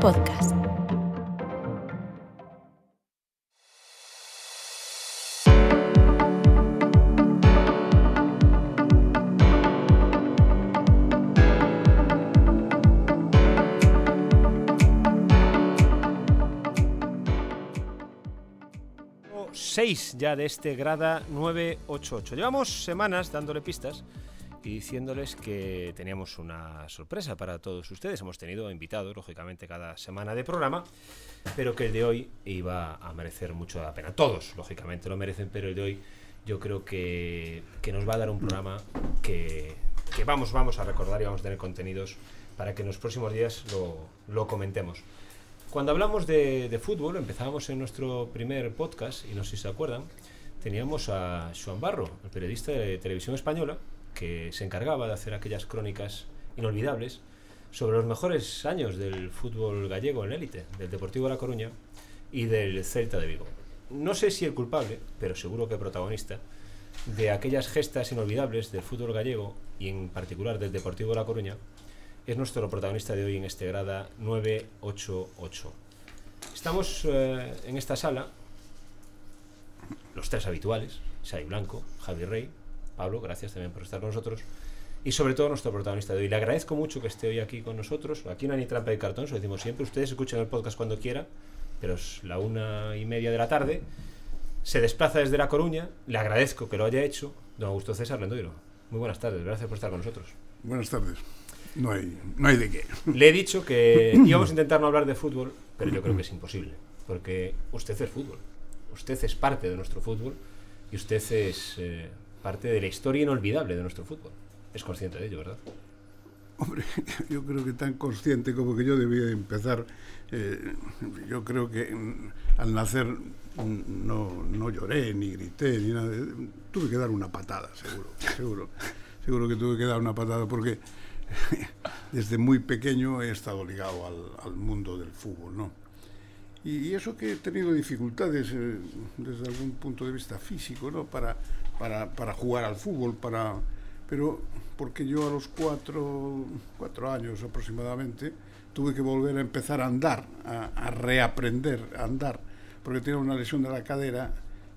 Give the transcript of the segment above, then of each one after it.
Podcast. Seis ya de este grada 988. Llevamos semanas dándole pistas y diciéndoles que teníamos una sorpresa para todos ustedes. Hemos tenido invitados, lógicamente, cada semana de programa, pero que el de hoy iba a merecer mucho la pena. Todos, lógicamente, lo merecen, pero el de hoy yo creo que, que nos va a dar un programa que, que vamos, vamos a recordar y vamos a tener contenidos para que en los próximos días lo, lo comentemos. Cuando hablamos de, de fútbol, empezábamos en nuestro primer podcast, y no sé si se acuerdan, teníamos a Joan Barro, el periodista de televisión española, que se encargaba de hacer aquellas crónicas inolvidables sobre los mejores años del fútbol gallego en élite, del Deportivo de La Coruña y del Celta de Vigo. No sé si el culpable, pero seguro que protagonista, de aquellas gestas inolvidables del fútbol gallego y en particular del Deportivo de La Coruña, es nuestro protagonista de hoy en este grada 988. Estamos eh, en esta sala, los tres habituales, Sai Blanco, Javi Rey, Pablo, gracias también por estar con nosotros. Y sobre todo nuestro protagonista de hoy. Le agradezco mucho que esté hoy aquí con nosotros. Aquí no hay ni trampa de cartón, se lo decimos siempre. Ustedes escuchan el podcast cuando quiera, pero es la una y media de la tarde. Se desplaza desde La Coruña. Le agradezco que lo haya hecho. Don Augusto César Lendoiro. Muy buenas tardes, gracias por estar con nosotros. Buenas tardes. No hay, no hay de qué. Le he dicho que íbamos a intentar no hablar de fútbol, pero yo creo que es imposible. Porque usted es fútbol. Usted es parte de nuestro fútbol y usted es eh, parte de la historia inolvidable de nuestro fútbol. Es consciente de ello, ¿verdad? Hombre, yo creo que tan consciente como que yo debía empezar. eh, yo creo que mm, al nacer mm, no, no lloré, ni grité, ni nada. Tuve que dar una patada, seguro, seguro. Seguro que tuve que dar una patada porque desde muy pequeño he estado ligado al, al mundo del fútbol, ¿no? Y, y eso que he tenido dificultades eh, desde algún punto de vista físico, ¿no? Para, para, para jugar al fútbol, para, pero porque yo a los cuatro, cuatro años aproximadamente tuve que volver a empezar a andar, a, reaprender a andar, porque tenía una lesión de la cadera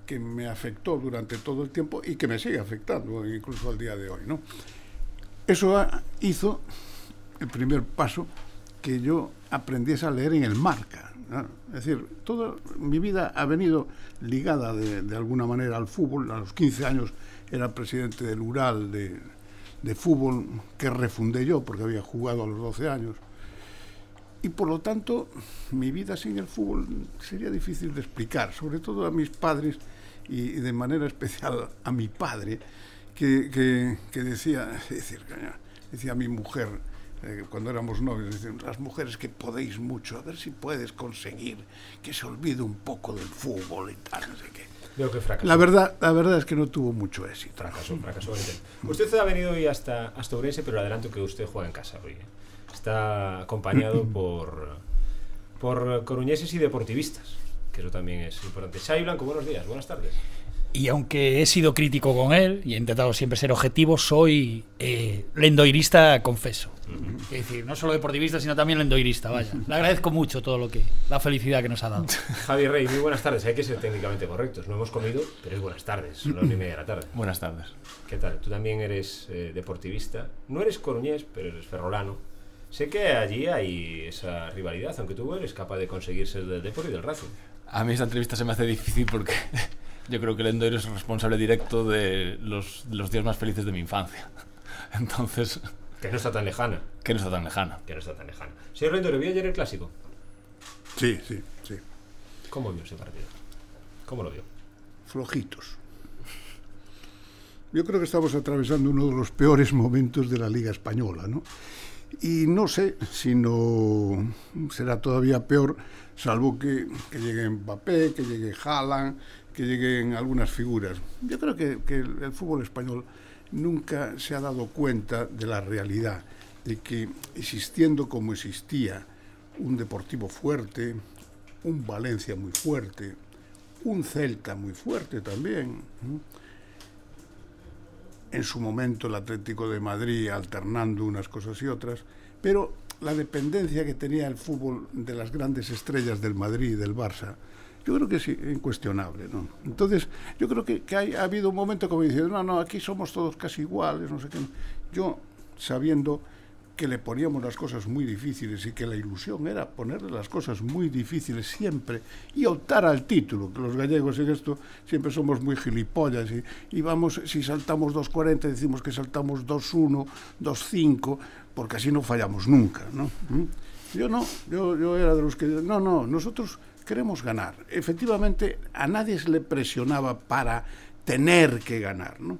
que me afectó durante todo el tiempo y que me sigue afectando incluso al día de hoy, ¿no? Eso hizo el primer paso que yo aprendiese a leer en el marca. Es decir, toda mi vida ha venido ligada de, alguna manera al fútbol. A los 15 años era presidente del Ural de, de fútbol que refundé yo porque había jugado a los 12 años. Y por lo tanto, mi vida sin el fútbol sería difícil de explicar, sobre todo a mis padres y de manera especial a mi padre, que, que, decía, decir, decía mi mujer, eh, cuando éramos novios, decían, las mujeres que podéis mucho, a ver si puedes conseguir que se olvide un poco del fútbol y tal, no sé qué. Veo que fracasó. La verdad, la verdad es que no tuvo mucho éxito. Fracasó, fracasó. Usted ha venido hoy hasta, hasta Ourense, pero le adelanto que usted juega en casa hoy. ¿eh? Está acompañado por, por coruñeses y deportivistas, que eso también es importante. Xavi Blanco, buenos días, buenas tardes. Y aunque he sido crítico con él y he intentado siempre ser objetivo, soy eh, lendoirista, confeso. Es decir, no solo deportivista, sino también lendoirista, vaya. Le agradezco mucho todo lo que, la felicidad que nos ha dado. Javi Rey, muy buenas tardes. Hay que ser técnicamente correctos. No hemos comido, pero es buenas tardes. Son las una y media de la tarde. Buenas tardes. ¿Qué tal? Tú también eres eh, deportivista. No eres coruñés, pero eres ferrolano. Sé que allí hay esa rivalidad, aunque tú eres capaz de conseguir ser del Depor y del Racing. A mí esta entrevista se me hace difícil porque yo creo que el Endoiro es responsable directo de los, de los días más felices de mi infancia. Entonces... Que no está tan lejana. Que no está tan lejana. Que no está tan lejana. Señor Lendoiro, ¿vio ayer el Clásico? Sí, sí, sí. ¿Cómo vio ese partido? ¿Cómo lo vio? Flojitos. Yo creo que estamos atravesando uno de los peores momentos de la Liga Española, ¿no? Y no sé si no será todavía peor, salvo que, que llegue Mbappé, que llegue Haaland, que lleguen algunas figuras. Yo creo que, que el, el, fútbol español nunca se ha dado cuenta de la realidad, de que existiendo como existía un Deportivo fuerte, un Valencia muy fuerte, un Celta muy fuerte también, en su momento el Atlético de Madrid alternando unas cosas y otras, pero la dependencia que tenía el fútbol de las grandes estrellas del Madrid y del Barça, yo creo que es incuestionable, ¿no? Entonces, yo creo que, que ha habido un momento como diciendo, no, no, aquí somos todos casi iguales, no sé qué. Yo, sabiendo que le poníamos las cosas muy difíciles y que la ilusión era ponerle las cosas muy difíciles siempre y optar al título, que los gallegos en esto siempre somos muy gilipollas y, y vamos, si saltamos 2.40 decimos que saltamos 2.1, 2.5, porque así no fallamos nunca, ¿no? ¿Mm? Yo no, yo, yo era de los que, no, no, nosotros queremos ganar. Efectivamente, a nadie se le presionaba para tener que ganar, ¿no?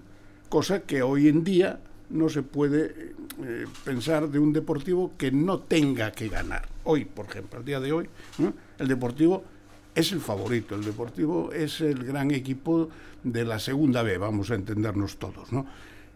Cosa que hoy en día no se puede eh, pensar de un deportivo que no tenga que ganar. Hoy, por ejemplo, el día de hoy, el deportivo es el favorito, el deportivo es el gran equipo de la segunda B, vamos a entendernos todos. ¿no?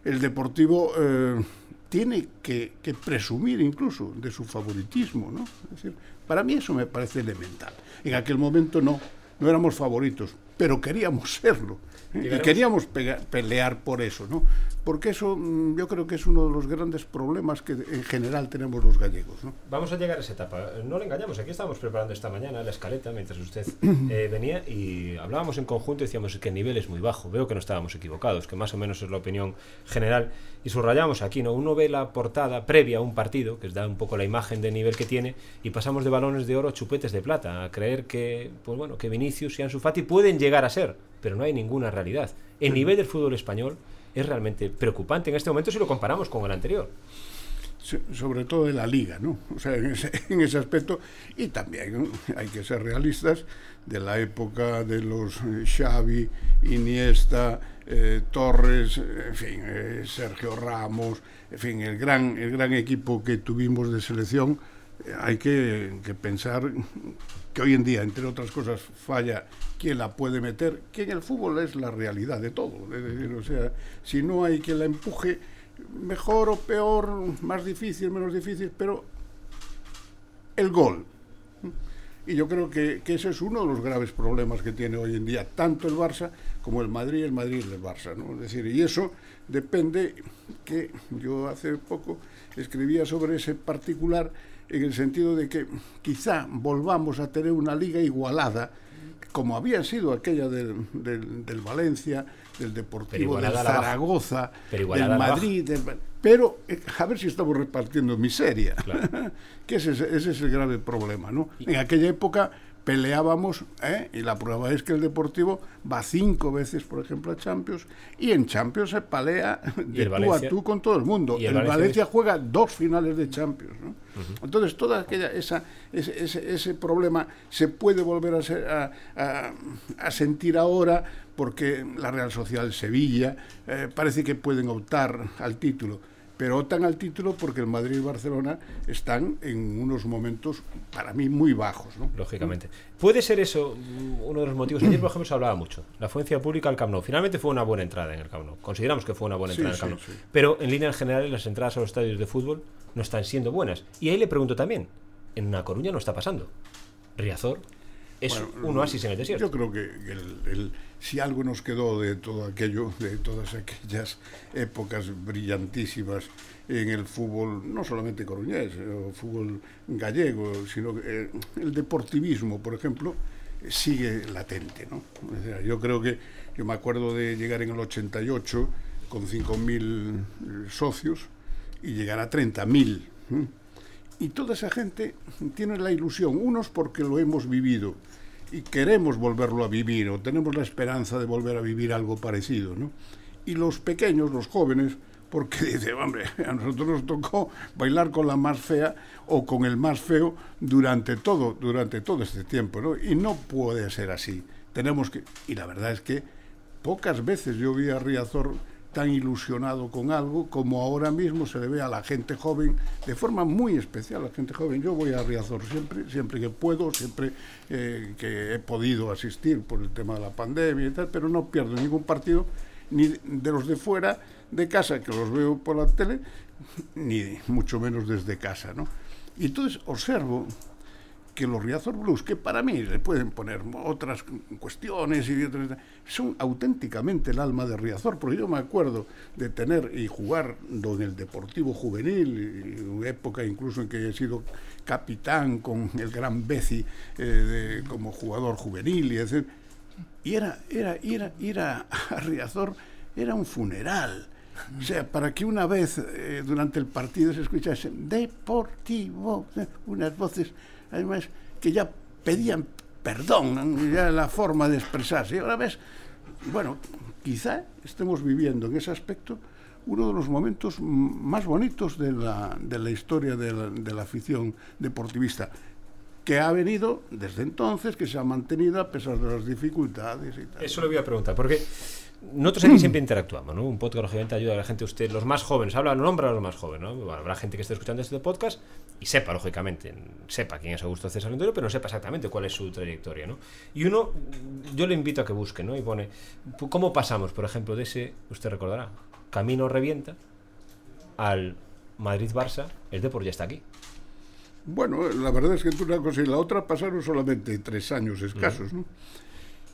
El deportivo eh, tiene que, presumir incluso de su favoritismo. ¿no? Es decir, para mí eso me parece elemental. En aquel momento no, no éramos favoritos, pero queríamos serlo. ¿Eh? Y queríamos pelear por eso, ¿no? porque eso mm, yo creo que es uno de los grandes problemas que en general tenemos los gallegos. ¿no? Vamos a llegar a esa etapa. No le engañamos, aquí estábamos preparando esta mañana la escaleta mientras usted eh, venía y hablábamos en conjunto y decíamos que el nivel es muy bajo. Veo que no estábamos equivocados, que más o menos es la opinión general. Y subrayamos aquí, ¿no? Uno ve la portada previa a un partido, que da un poco la imagen de nivel que tiene, y pasamos de balones de oro a chupetes de plata, a creer que, pues bueno, que Vinicius y Ansu Fati pueden llegar a ser, pero no hay ninguna realidad. El nivel del fútbol español es realmente preocupante en este momento si lo comparamos con el anterior. Sobre todo de la liga, ¿no? O sea, en ese, en ese aspecto, y también ¿no? hay que ser realistas, de la época de los Xavi, Iniesta, eh, Torres, en fin, eh, Sergio Ramos, en fin, el gran, el gran equipo que tuvimos de selección, eh, hay que, que pensar que hoy en día, entre otras cosas, falla quien la puede meter, que en el fútbol es la realidad de todo. Es decir, o sea, si no hay quien la empuje, mejor o peor, más difícil, menos difícil, pero el gol. Y yo creo que, que, ese es uno de los graves problemas que tiene hoy en día tanto el Barça como el Madrid, el Madrid y el Barça. ¿no? Es decir, y eso depende que yo hace poco escribía sobre ese particular en el sentido de que quizá volvamos a tener una liga igualada, como había sido aquella del, del, del Valencia, del Deportivo, del Zaragoza, del Madrid, del, pero eh, a ver si estamos repartiendo miseria, claro. que ese, ese, es el grave problema. ¿no? En aquella época peleábamos, ¿eh? y la prueba es que el Deportivo va cinco veces, por ejemplo, a Champions, y en Champions se pelea de tú Valencia? a tú con todo el mundo. Y el, el Valencia, Valencia juega dos finales de Champions. ¿no? Uh -huh. Entonces, toda aquella, esa, ese, ese, ese, problema se puede volver a, ser, a, a, a, sentir ahora porque la Real Social Sevilla eh, parece que pueden optar al título pero optan al título porque el Madrid y Barcelona están en unos momentos para mí muy bajos. ¿no? Lógicamente. ¿Puede ser eso uno de los motivos? Ayer, por ejemplo, se hablaba mucho. La afluencia pública al Camp Nou. Finalmente fue una buena entrada en el Camp Nou. Consideramos que fue una buena entrada sí, en el Camp Nou. Sí, sí. Pero en líneas generales las entradas a los estadios de fútbol no están siendo buenas. Y ahí le pregunto también, en una Coruña no está pasando. Riazor es bueno, un oasis en el desierto. Yo creo que el, el, si algo nos quedó de todo aquello, de todas aquellas épocas brillantísimas en el fútbol, no solamente coruñés, o fútbol gallego, sino eh, el deportivismo, por ejemplo, sigue latente. ¿no? Yo creo que, yo me acuerdo de llegar en el 88 con 5.000 socios y llegar a 30.000. ¿eh? Y toda esa gente tiene la ilusión, unos porque lo hemos vivido y queremos volverlo a vivir o tenemos la esperanza de volver a vivir algo parecido, ¿no? Y los pequeños, los jóvenes, porque dice, hombre, a nosotros nos tocó bailar con la más fea o con el más feo durante todo, durante todo este tiempo, ¿no? Y no puede ser así. Tenemos que, y la verdad es que pocas veces yo vi a Riazor tan ilusionado con algo como ahora mismo se le ve a la gente joven de forma muy especial a la gente joven. Yo voy a Riazor siempre siempre que puedo siempre eh, que he podido asistir por el tema de la pandemia y tal pero no pierdo ningún partido ni de los de fuera de casa que los veo por la tele ni mucho menos desde casa no y entonces observo que los Riazor Blues, que para mí le pueden poner otras cuestiones y son auténticamente el alma de Riazor, porque yo me acuerdo de tener y jugar en el Deportivo Juvenil, en época incluso en que he sido capitán con el gran Beci eh, como jugador juvenil y etc. Y era, era, era, ir a, Riazor era un funeral. O sea, para que una vez eh, durante el partido se escuchase deportivo, unas voces además que ya pedían perdón, ya la forma de expresarse. Y ahora ves, bueno, quizá estemos viviendo en ese aspecto uno de los momentos más bonitos de la, de la historia de la, de la afición deportivista que ha venido desde entonces, que se ha mantenido a pesar de las dificultades y tal. Eso le voy a preguntar, porque nosotros aquí siempre interactuamos, ¿no? Un podcast, lógicamente, ayuda a la gente, usted, los más jóvenes, habla, nombra a los más jóvenes, ¿no? habrá gente que esté escuchando este podcast y sepa, lógicamente, sepa quién es Augusto César Lendoiro, pero no sepa exactamente cuál es su trayectoria, ¿no? Y uno, yo le invito a que busque, ¿no? Y pone, ¿cómo pasamos, por ejemplo, de ese, usted recordará, Camino Revienta al Madrid-Barça, el Depor ya está aquí. Bueno, la verdad es que entre una cosa y la otra pasaron solamente tres años escasos, ¿no?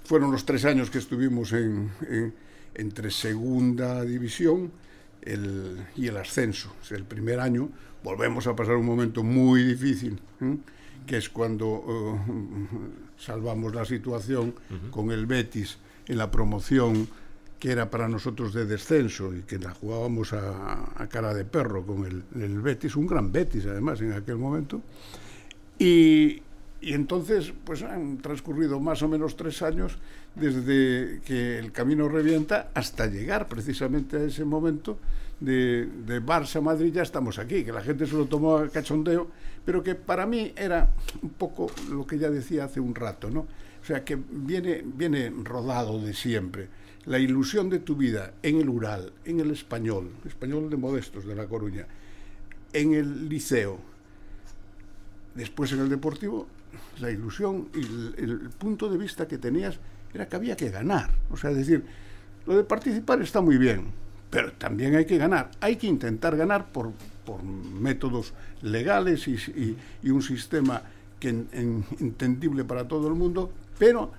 Fueron los tres años que estuvimos en, entre segunda división y el ascenso. el primer año volvemos a pasar un momento muy difícil, ¿eh? que es cuando eh, salvamos la situación con el Betis en la promoción que era para nosotros de descenso y que la jugábamos a, cara de perro con el, Betis, un gran Betis además en aquel momento. Y, entonces, pues han transcurrido más o menos tres años desde que el camino revienta hasta llegar precisamente a ese momento de, de Barça Madrid, ya estamos aquí, que la gente se lo tomó a cachondeo, pero que para mí era un poco lo que ya decía hace un rato, ¿no? O sea, que viene, viene rodado de siempre la ilusión de tu vida en el Ural, en el español, español de Modestos de La Coruña, en el liceo, después en el deportivo, la ilusión y el, punto de vista que tenías era que había que ganar. O sea, decir, lo de participar está muy bien, pero también hay que ganar. Hay que intentar ganar por, por métodos legales y, un sistema que entendible para todo el mundo, pero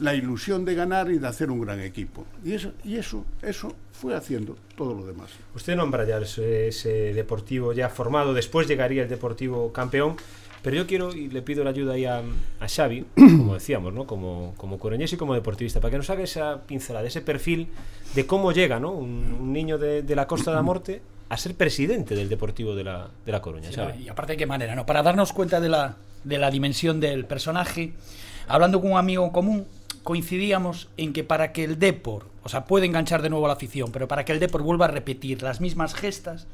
la ilusión de ganar y de hacer un gran equipo. Y eso, y eso, eso fue haciendo todo lo demás. Usted nombra ya ese, deportivo ya formado, después llegaría el deportivo campeón. Pero yo quiero y le pido la ayuda ahí a, Xavi, como decíamos, ¿no? como, como coreñés y como deportivista, para que nos haga esa pincelada, ese perfil de cómo llega ¿no? un, niño de, la Costa de la Morte a ser presidente del Deportivo de la, de la Coruña. y aparte de qué manera, ¿no? Para darnos cuenta de la, de la dimensión del personaje, hablando con un amigo común, coincidíamos en que para que el Depor, o sea, puede enganchar de nuevo a la afición, pero para que el Depor vuelva a repetir las mismas gestas,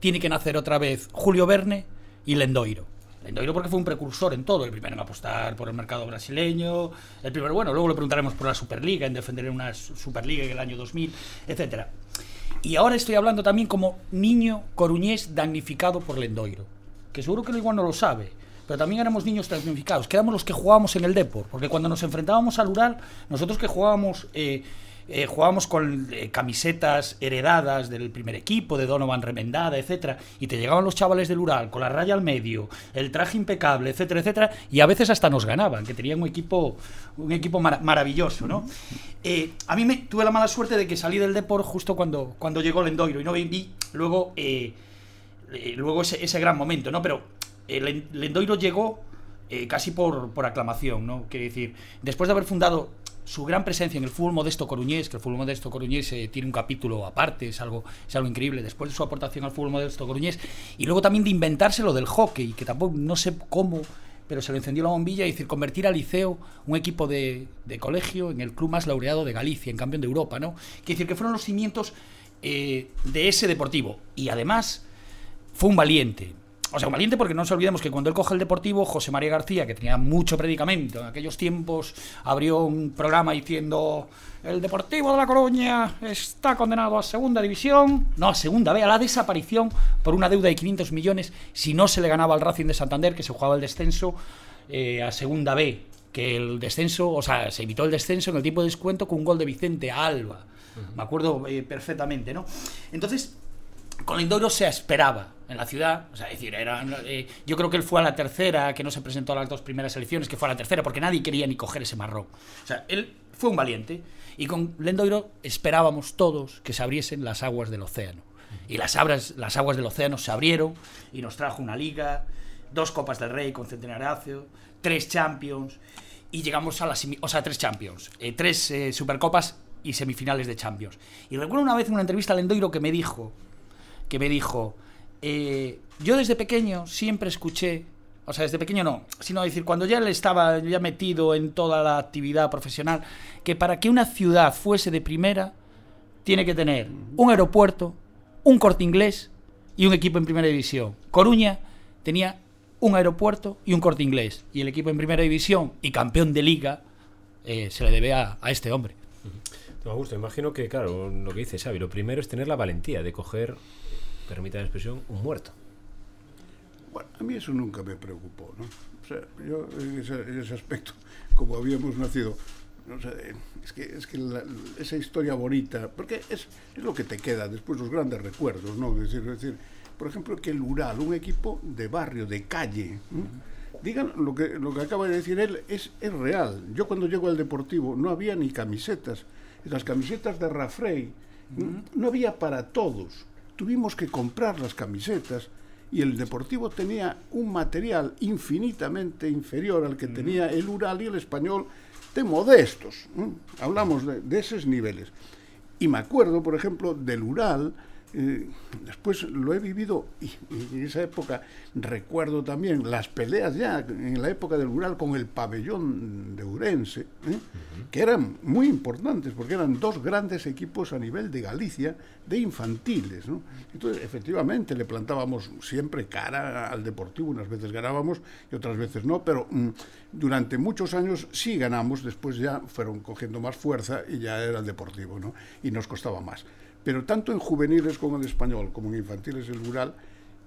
tiene que nacer otra vez Julio Verne y Lendoiro. Lendoiro porque fue un precursor en todo, el primero en apostar por el mercado brasileño, el primero, bueno, luego le preguntaremos por la Superliga, en defender una Superliga en el año 2000, etcétera. Y ahora estoy hablando también como niño coruñés damnificado por Lendoiro, que seguro que igual no lo sabe pero también éramos niños tecnificados, que éramos los que jugábamos en el Depor, porque cuando nos enfrentábamos al Ural, nosotros que jugábamos... Eh, eh, jugábamos con eh, camisetas heredadas del primer equipo, de Donovan remendada, etcétera, y te llegaban los chavales del Ural con la raya al medio, el traje impecable, etcétera, etcétera, y a veces hasta nos ganaban, que tenían un equipo, un equipo maravilloso, ¿no? a mí me tuve la mala suerte de que salí del Depor justo cuando, cuando llegó Lendoiro y no vi luego, luego ese, ese gran momento, ¿no? Pero Lendoiro llegó eh, casi por, por, aclamación, ¿no? Quiere decir, después de haber fundado su gran presencia en el fútbol modesto coruñés, que el fútbol modesto coruñés eh, tiene un capítulo aparte, es algo, es algo increíble, después de su aportación al fútbol modesto coruñés, y luego también de inventarse lo del hockey, que tampoco no sé cómo, pero se le encendió la bombilla, y decir, convertir al Liceo, un equipo de, de, colegio, en el club más laureado de Galicia, en campeón de Europa, ¿no? Quiere decir que fueron los cimientos eh, de ese deportivo, y además fue un valiente, o sea, un valiente porque no nos olvidemos que cuando él coge el Deportivo, José María García, que tenía mucho predicamento en aquellos tiempos, abrió un programa diciendo el Deportivo de La Coruña está condenado a segunda división, no a segunda B, a la desaparición por una deuda de 500 millones si no se le ganaba al Racing de Santander, que se jugaba el descenso eh, a segunda B, que el descenso, o sea, se evitó el descenso en el tiempo de descuento con un gol de Vicente Alba. Me acuerdo eh, perfectamente, ¿no? Entonces, con Lendoiro se esperaba en la ciudad. O sea, es decir, era, eh, yo creo que él fue a la tercera, que no se presentó a las dos primeras elecciones, que fue a la tercera, porque nadie quería ni coger ese marrón. O sea, él fue un valiente. Y con Lendoiro esperábamos todos que se abriesen las aguas del océano. Y las, abras, las aguas del océano se abrieron y nos trajo una liga, dos Copas del Rey con Centenario, tres Champions y llegamos a las... O sea, tres Champions, eh, tres eh, Supercopas y semifinales de Champions. Y recuerdo una vez en una entrevista a Lendoiro que me dijo, que me dijo, eh, yo desde pequeño siempre escuché, o sea, desde pequeño no, sino decir, cuando ya estaba ya metido en toda la actividad profesional, que para que una ciudad fuese de primera, tiene que tener un aeropuerto, un corte inglés y un equipo en primera división. Coruña tenía un aeropuerto y un corte inglés. Y el equipo en primera división y campeón de liga eh, se le debe a, a este hombre. Me gusta, imagino que, claro, lo que dice Xavi, lo primero es tener la valentía de coger, permita la expresión, un muerto. Bueno, a mí eso nunca me preocupó, ¿no? O sea, yo en ese, en ese aspecto, como habíamos nacido, o sea, es que, es que la, esa historia bonita, porque es, es, lo que te queda después, los grandes recuerdos, ¿no? Es decir, es decir, por ejemplo, que el Ural, un equipo de barrio, de calle, ¿no? digan lo que, lo que acaba de decir él, es, es real. Yo cuando llego al Deportivo no había ni camisetas, las camisetas de Rafrey, uh -huh. no había para todos. Tuvimos que comprar las camisetas y el Deportivo tenía un material infinitamente inferior al que tenía el Ural y el Español de modestos. ¿eh? Hablamos de, de, esos niveles. Y me acuerdo, por ejemplo, del Ural, eh, después lo he vivido y, y, en esa época recuerdo también las peleas ya en la época del Ural con el pabellón de Urense, ¿eh? uh -huh. que eran muy importantes porque eran dos grandes equipos a nivel de Galicia de infantiles. ¿no? Entonces, efectivamente, le plantábamos siempre cara al Deportivo, unas veces ganábamos y otras veces no, pero mm, durante muchos años sí ganamos, después ya fueron cogiendo más fuerza y ya era el Deportivo, ¿no? y nos costaba más. Pero tanto en juveniles como en español, como en infantiles el rural,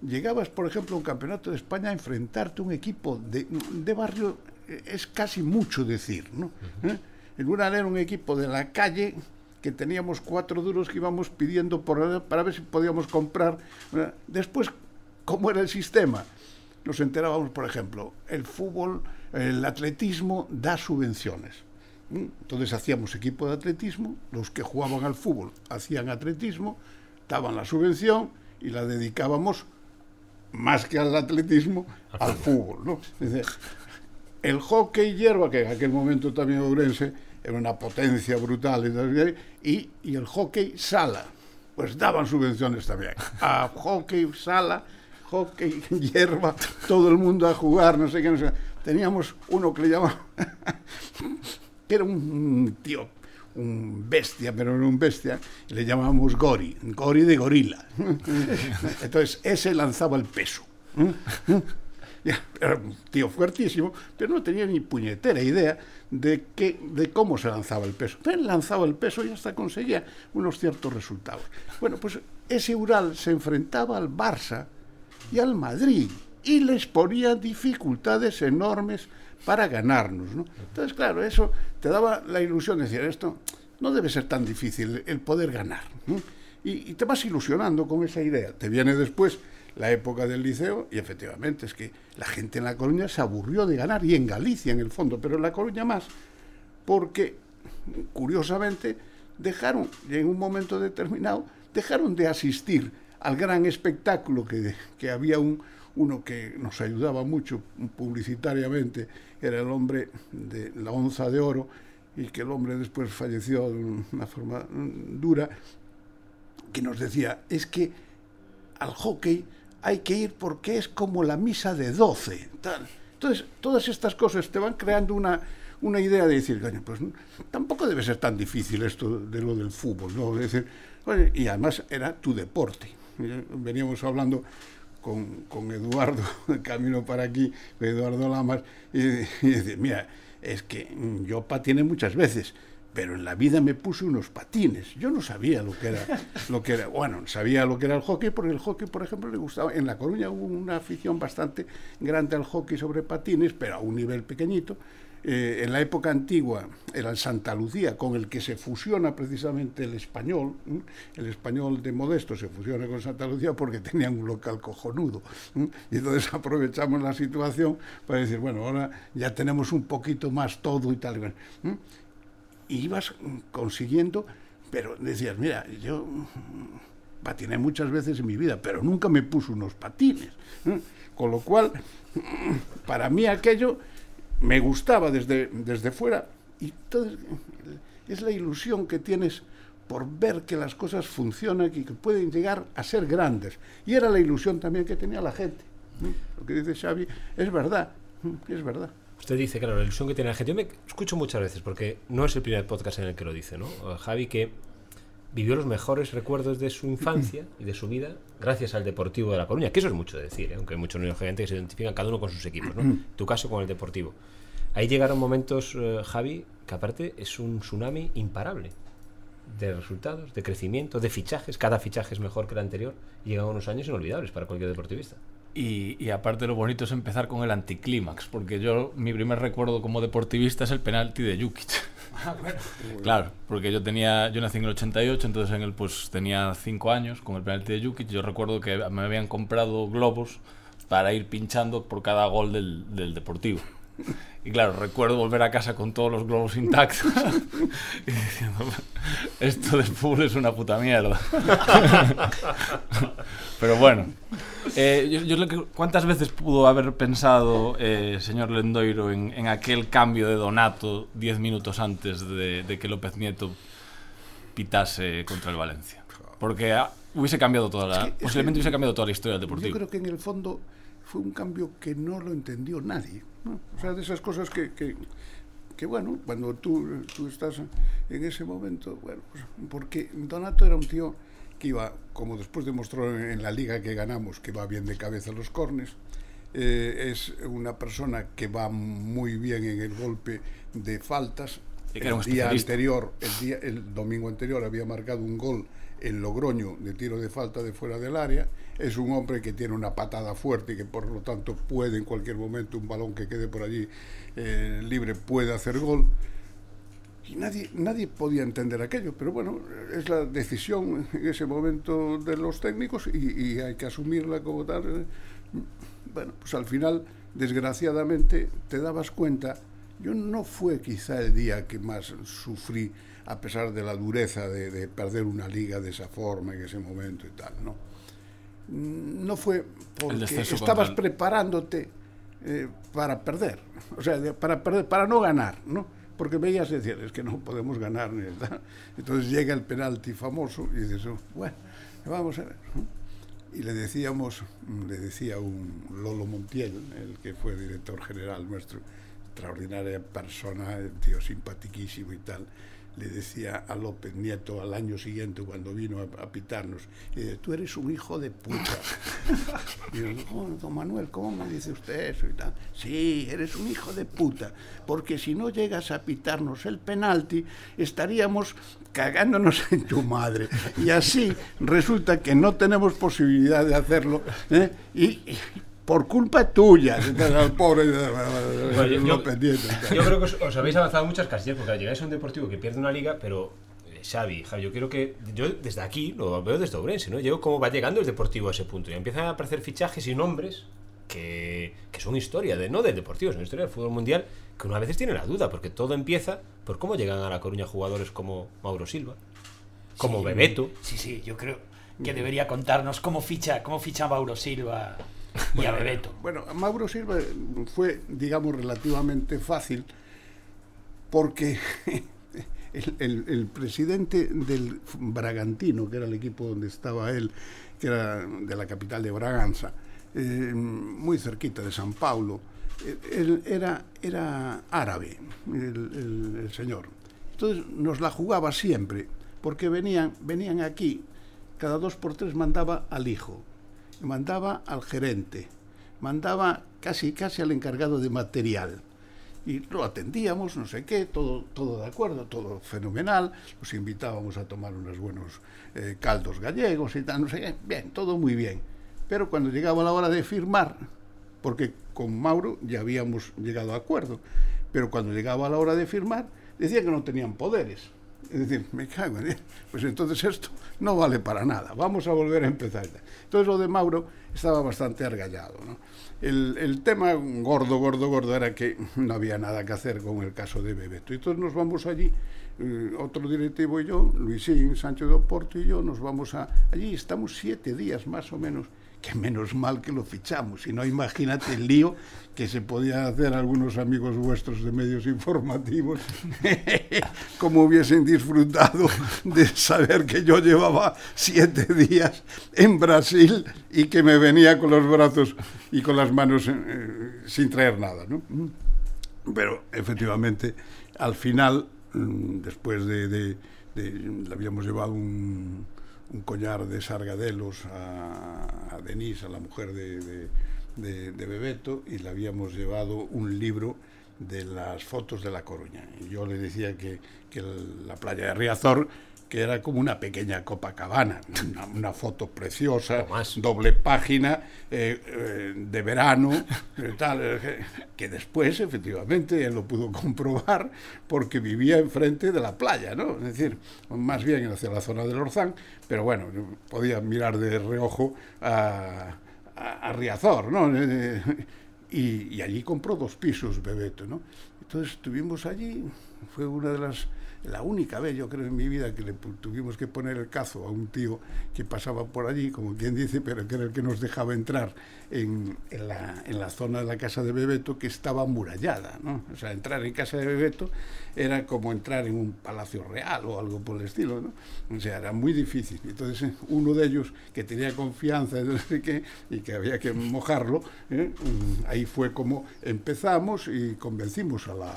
llegabas, por ejemplo, a un campeonato de España a enfrentarte a un equipo de, de barrio, es casi mucho decir. ¿no? Uh -huh. ¿Eh? El rural era un equipo de la calle que teníamos cuatro duros que íbamos pidiendo por, para ver si podíamos comprar. Después, ¿cómo era el sistema? Nos enterábamos, por ejemplo, el fútbol, el atletismo da subvenciones entonces hacíamos equipo de atletismo, los que jugaban al fútbol hacían atletismo, daban la subvención y la dedicábamos más que al atletismo, al fútbol. ¿no? El hockey hierba, que en aquel momento también Ourense era una potencia brutal, y, y el hockey sala, pues daban subvenciones también. A hockey sala, hockey hierba, todo el mundo a jugar, no sé qué, no sé. Teníamos uno que le llamaba era un tío, un bestia, pero no un bestia, le llamábamos Gori, Gori de gorila. Entonces, ese lanzaba el peso. Era un tío fuertísimo, pero no tenía ni puñetera idea de, que, de cómo se lanzaba el peso. Pero él lanzaba el peso y hasta conseguía unos ciertos resultados. Bueno, pues ese Ural se enfrentaba al Barça y al Madrid y les ponía dificultades enormes para ganarnos. ¿no? Entonces, claro, eso te daba la ilusión de decir, esto no debe ser tan difícil el poder ganar. Y, y, te vas ilusionando con esa idea. Te viene después la época del liceo y efectivamente es que la gente en La Coruña se aburrió de ganar y en Galicia en el fondo, pero en La Coruña más, porque curiosamente dejaron, en un momento determinado, dejaron de asistir al gran espectáculo que, que había un, uno que nos ayudaba mucho publicitariamente, era el hombre de la onza de oro, y que el hombre después falleció de una forma dura, que nos decía, es que al hockey hay que ir porque es como la misa de 12. Tal. Entonces, todas estas cosas te van creando una, una idea de decir, coño, pues tampoco debe ser tan difícil esto de lo del fútbol, ¿no? Decir, y además era tu deporte. Veníamos hablando con, con Eduardo, camino para aquí, Eduardo Lamas, y, y decir, mira, es que yo patiné muchas veces, pero en la vida me puse unos patines. Yo no sabía lo que era, lo que era, bueno, sabía lo que era el hockey, porque el hockey, por ejemplo, le gustaba. En La Coruña hubo una afición bastante grande al hockey sobre patines, pero a un nivel pequeñito. Eh, en la época antigua era el Santa Lucía, con el que se fusiona precisamente el español. El español de Modesto se fusiona con Santa Lucía porque tenían un local cojonudo. Y entonces aprovechamos la situación para decir, bueno, ahora ya tenemos un poquito más todo y tal. Y ibas consiguiendo, pero decías, mira, yo patiné muchas veces en mi vida, pero nunca me puso unos patines. Con lo cual, para mí aquello me gustaba desde, desde fuera. Y entonces es la ilusión que tienes por ver que las cosas funcionan y que pueden llegar a ser grandes. Y era la ilusión también que tenía la gente. Lo que dice Xavi es verdad, es verdad. Usted dice, claro, la ilusión que tiene la gente. Yo me escucho muchas veces, porque no es el primer podcast en el que lo dice, ¿no? Javi, que vivió los mejores recuerdos de su infancia y de su vida gracias al Deportivo de La Coruña, que eso es mucho decir, ¿eh? aunque hay muchos niños gente que se identifican cada uno con sus equipos, ¿no? tu caso con el Deportivo. Ahí llegaron momentos, eh, Javi, que aparte es un tsunami imparable de resultados, de crecimiento, de fichajes, cada fichaje es mejor que el anterior, llegan unos años inolvidables para cualquier deportivista. Y, y, aparte lo bonito es empezar con el anticlímax, porque yo mi primer recuerdo como deportivista es el penalti de Jukic. Claro, porque yo tenía, yo nací en el 88, entonces en el pues tenía 5 años con el penalti de Jukic. Yo recuerdo que me habían comprado globos para ir pinchando por cada gol del, del Deportivo. Y claro, recuerdo volver a casa con todos los globos intactos y diciendo, esto de fútbol es una puta mierda. Pero bueno, eh, yo, yo, ¿cuántas veces pudo haber pensado, eh, señor Lendoiro, en, en, aquel cambio de Donato 10 minutos antes de, de, que López Nieto pitase contra el Valencia? Porque ah, hubiese cambiado toda la, es que, posiblemente hubiese cambiado toda la historia del Deportivo. Yo creo que en el fondo fue un cambio que no lo entendió nadie. ¿no? O sea, de esas cosas que, que, que bueno, cuando tú, tú, estás en ese momento, bueno, pues porque Donato era un tío que iba, como después demostró en la liga que ganamos, que va bien de cabeza los cornes, eh, es una persona que va muy bien en el golpe de faltas. El día anterior, el, día, el domingo anterior había marcado un gol en Logroño de tiro de falta de fuera del área. Es un hombre que tiene una patada fuerte y que por lo tanto puede en cualquier momento un balón que quede por allí eh, libre puede hacer gol. Y nadie, nadie podía entender aquello, pero bueno, es la decisión en ese momento de los técnicos y, y hay que asumirla como tal. Bueno, pues al final, desgraciadamente, te dabas cuenta, yo no fue quizá el día que más sufrí a pesar de la dureza de, de, perder una liga de esa forma en ese momento y tal, ¿no? No fue porque estabas el... preparándote eh, para perder, o sea, de, para perder, para no ganar, ¿no? Porque veías decir, es que no podemos ganar ni nada. Entonces llega el penalti famoso y dices, oh, bueno, vamos a ver. ¿no? Y le decíamos, le decía un Lolo Montiel, el que fue director general nuestro, extraordinaria persona, tío simpatiquísimo y tal, le decía a López Nieto al año siguiente cuando vino a, a pitarnos, eh, tú eres un hijo de puta. y yo, oh, don Manuel, ¿cómo me dice usted eso? Y tal? Sí, eres un hijo de puta, porque si no llegas a pitarnos el penalti, estaríamos cagándonos en tu madre. Y así resulta que no tenemos posibilidad de hacerlo. ¿eh? Y, y por culpa tuya. Al pobre bueno, yo, yo, yo, creo que os, os, habéis avanzado muchas casillas porque llegáis a un deportivo que pierde una liga, pero eh, Xavi, Javi, yo creo que yo desde aquí lo veo desde Ourense, ¿no? Yo cómo va llegando el deportivo a ese punto y empiezan a aparecer fichajes y nombres que, que son historia de no del deportivo, son historia del fútbol mundial que una veces tiene la duda porque todo empieza por cómo llegan a la Coruña jugadores como Mauro Silva, como sí, Bebeto. Sí, sí, yo creo que debería contarnos cómo ficha, cómo ficha Mauro Silva y bueno, a Bebeto. Bueno, a Mauro Silva fue, digamos, relativamente fácil porque el, el, el, presidente del Bragantino, que era el equipo donde estaba él, que era de la capital de Braganza, eh, muy cerquita de San Paulo, él era, era árabe, el, el, señor. Entonces nos la jugaba siempre, porque venían, venían aquí, cada dos por tres mandaba al hijo mandaba al gerente, mandaba casi, casi al encargado de material. Y lo atendíamos, no sé qué, todo, todo de acuerdo, todo fenomenal. Los invitábamos a tomar unos buenos eh, caldos gallegos y tal, no sé qué. Bien, todo muy bien. Pero cuando llegaba la hora de firmar, porque con Mauro ya habíamos llegado a acuerdo, pero cuando llegaba la hora de firmar, decían que no tenían poderes. Es decir, me cago en Pues entonces esto no vale para nada. Vamos a volver a empezar. Entonces lo de Mauro estaba bastante argallado. ¿no? El, el, tema gordo, gordo, gordo era que no había nada que hacer con el caso de Bebeto. Entonces nos vamos allí, eh, otro directivo y yo, Luisín, Sánchez de Oporto y yo, nos vamos a... Allí estamos siete días más o menos que menos mal que lo fichamos. Si no, imagínate el lío que se podía hacer algunos amigos vuestros de medios informativos, como hubiesen disfrutado de saber que yo llevaba siete días en Brasil y que me venía con los brazos y con las manos eh, sin traer nada. ¿no? Pero efectivamente, al final, mm, después de, de, de le habíamos llevado un un collar de sargadelos a, Denise, a la mujer de, Bebeto, y le habíamos llevado un libro de las fotos de La Coruña. Y yo le decía que, que la playa de Riazor que era como una pequeña Copacabana, una, una foto preciosa, doble página, eh, eh, de verano, eh, tal, que después, efectivamente, él lo pudo comprobar porque vivía enfrente de la playa, ¿no? Es decir, más bien hacia la zona del Orzán, pero bueno, podía mirar de reojo a, a, a Riazor, ¿no? Y, y allí compró dos pisos Bebeto, ¿no? Entonces estuvimos allí, fue una de las la única vez, yo creo, en mi vida que le tuvimos que poner el cazo a un tío que pasaba por allí, como quien dice, pero que era el que nos dejaba entrar en, la, en la zona de la casa de Bebeto, que estaba amurallada. ¿no? O sea, entrar en casa de Bebeto era como entrar en un palacio real o algo por el estilo. ¿no? O sea, era muy difícil. Entonces, uno de ellos que tenía confianza no sé qué, y que había que mojarlo, ¿eh? ahí fue como empezamos y convencimos a la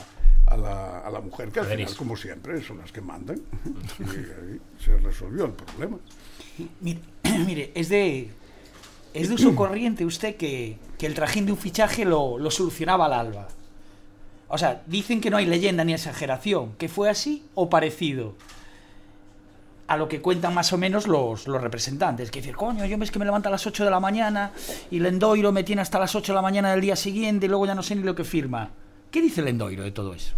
a la, a la mujer, que al final, como siempre, son las que mandan. Y ahí se resolvió el problema. Mire, mire es de es de uso corriente usted que, que el trajín de un fichaje lo, lo, solucionaba al alba. O sea, dicen que no hay leyenda ni exageración, que fue así o parecido a lo que cuentan más o menos los, los representantes. Que decir, coño, yo ves que me levanto a las 8 de la mañana y Lendoiro me tiene hasta las 8 de la mañana del día siguiente y luego ya no sé ni lo que firma. ¿Qué dice el Endoiro de todo eso?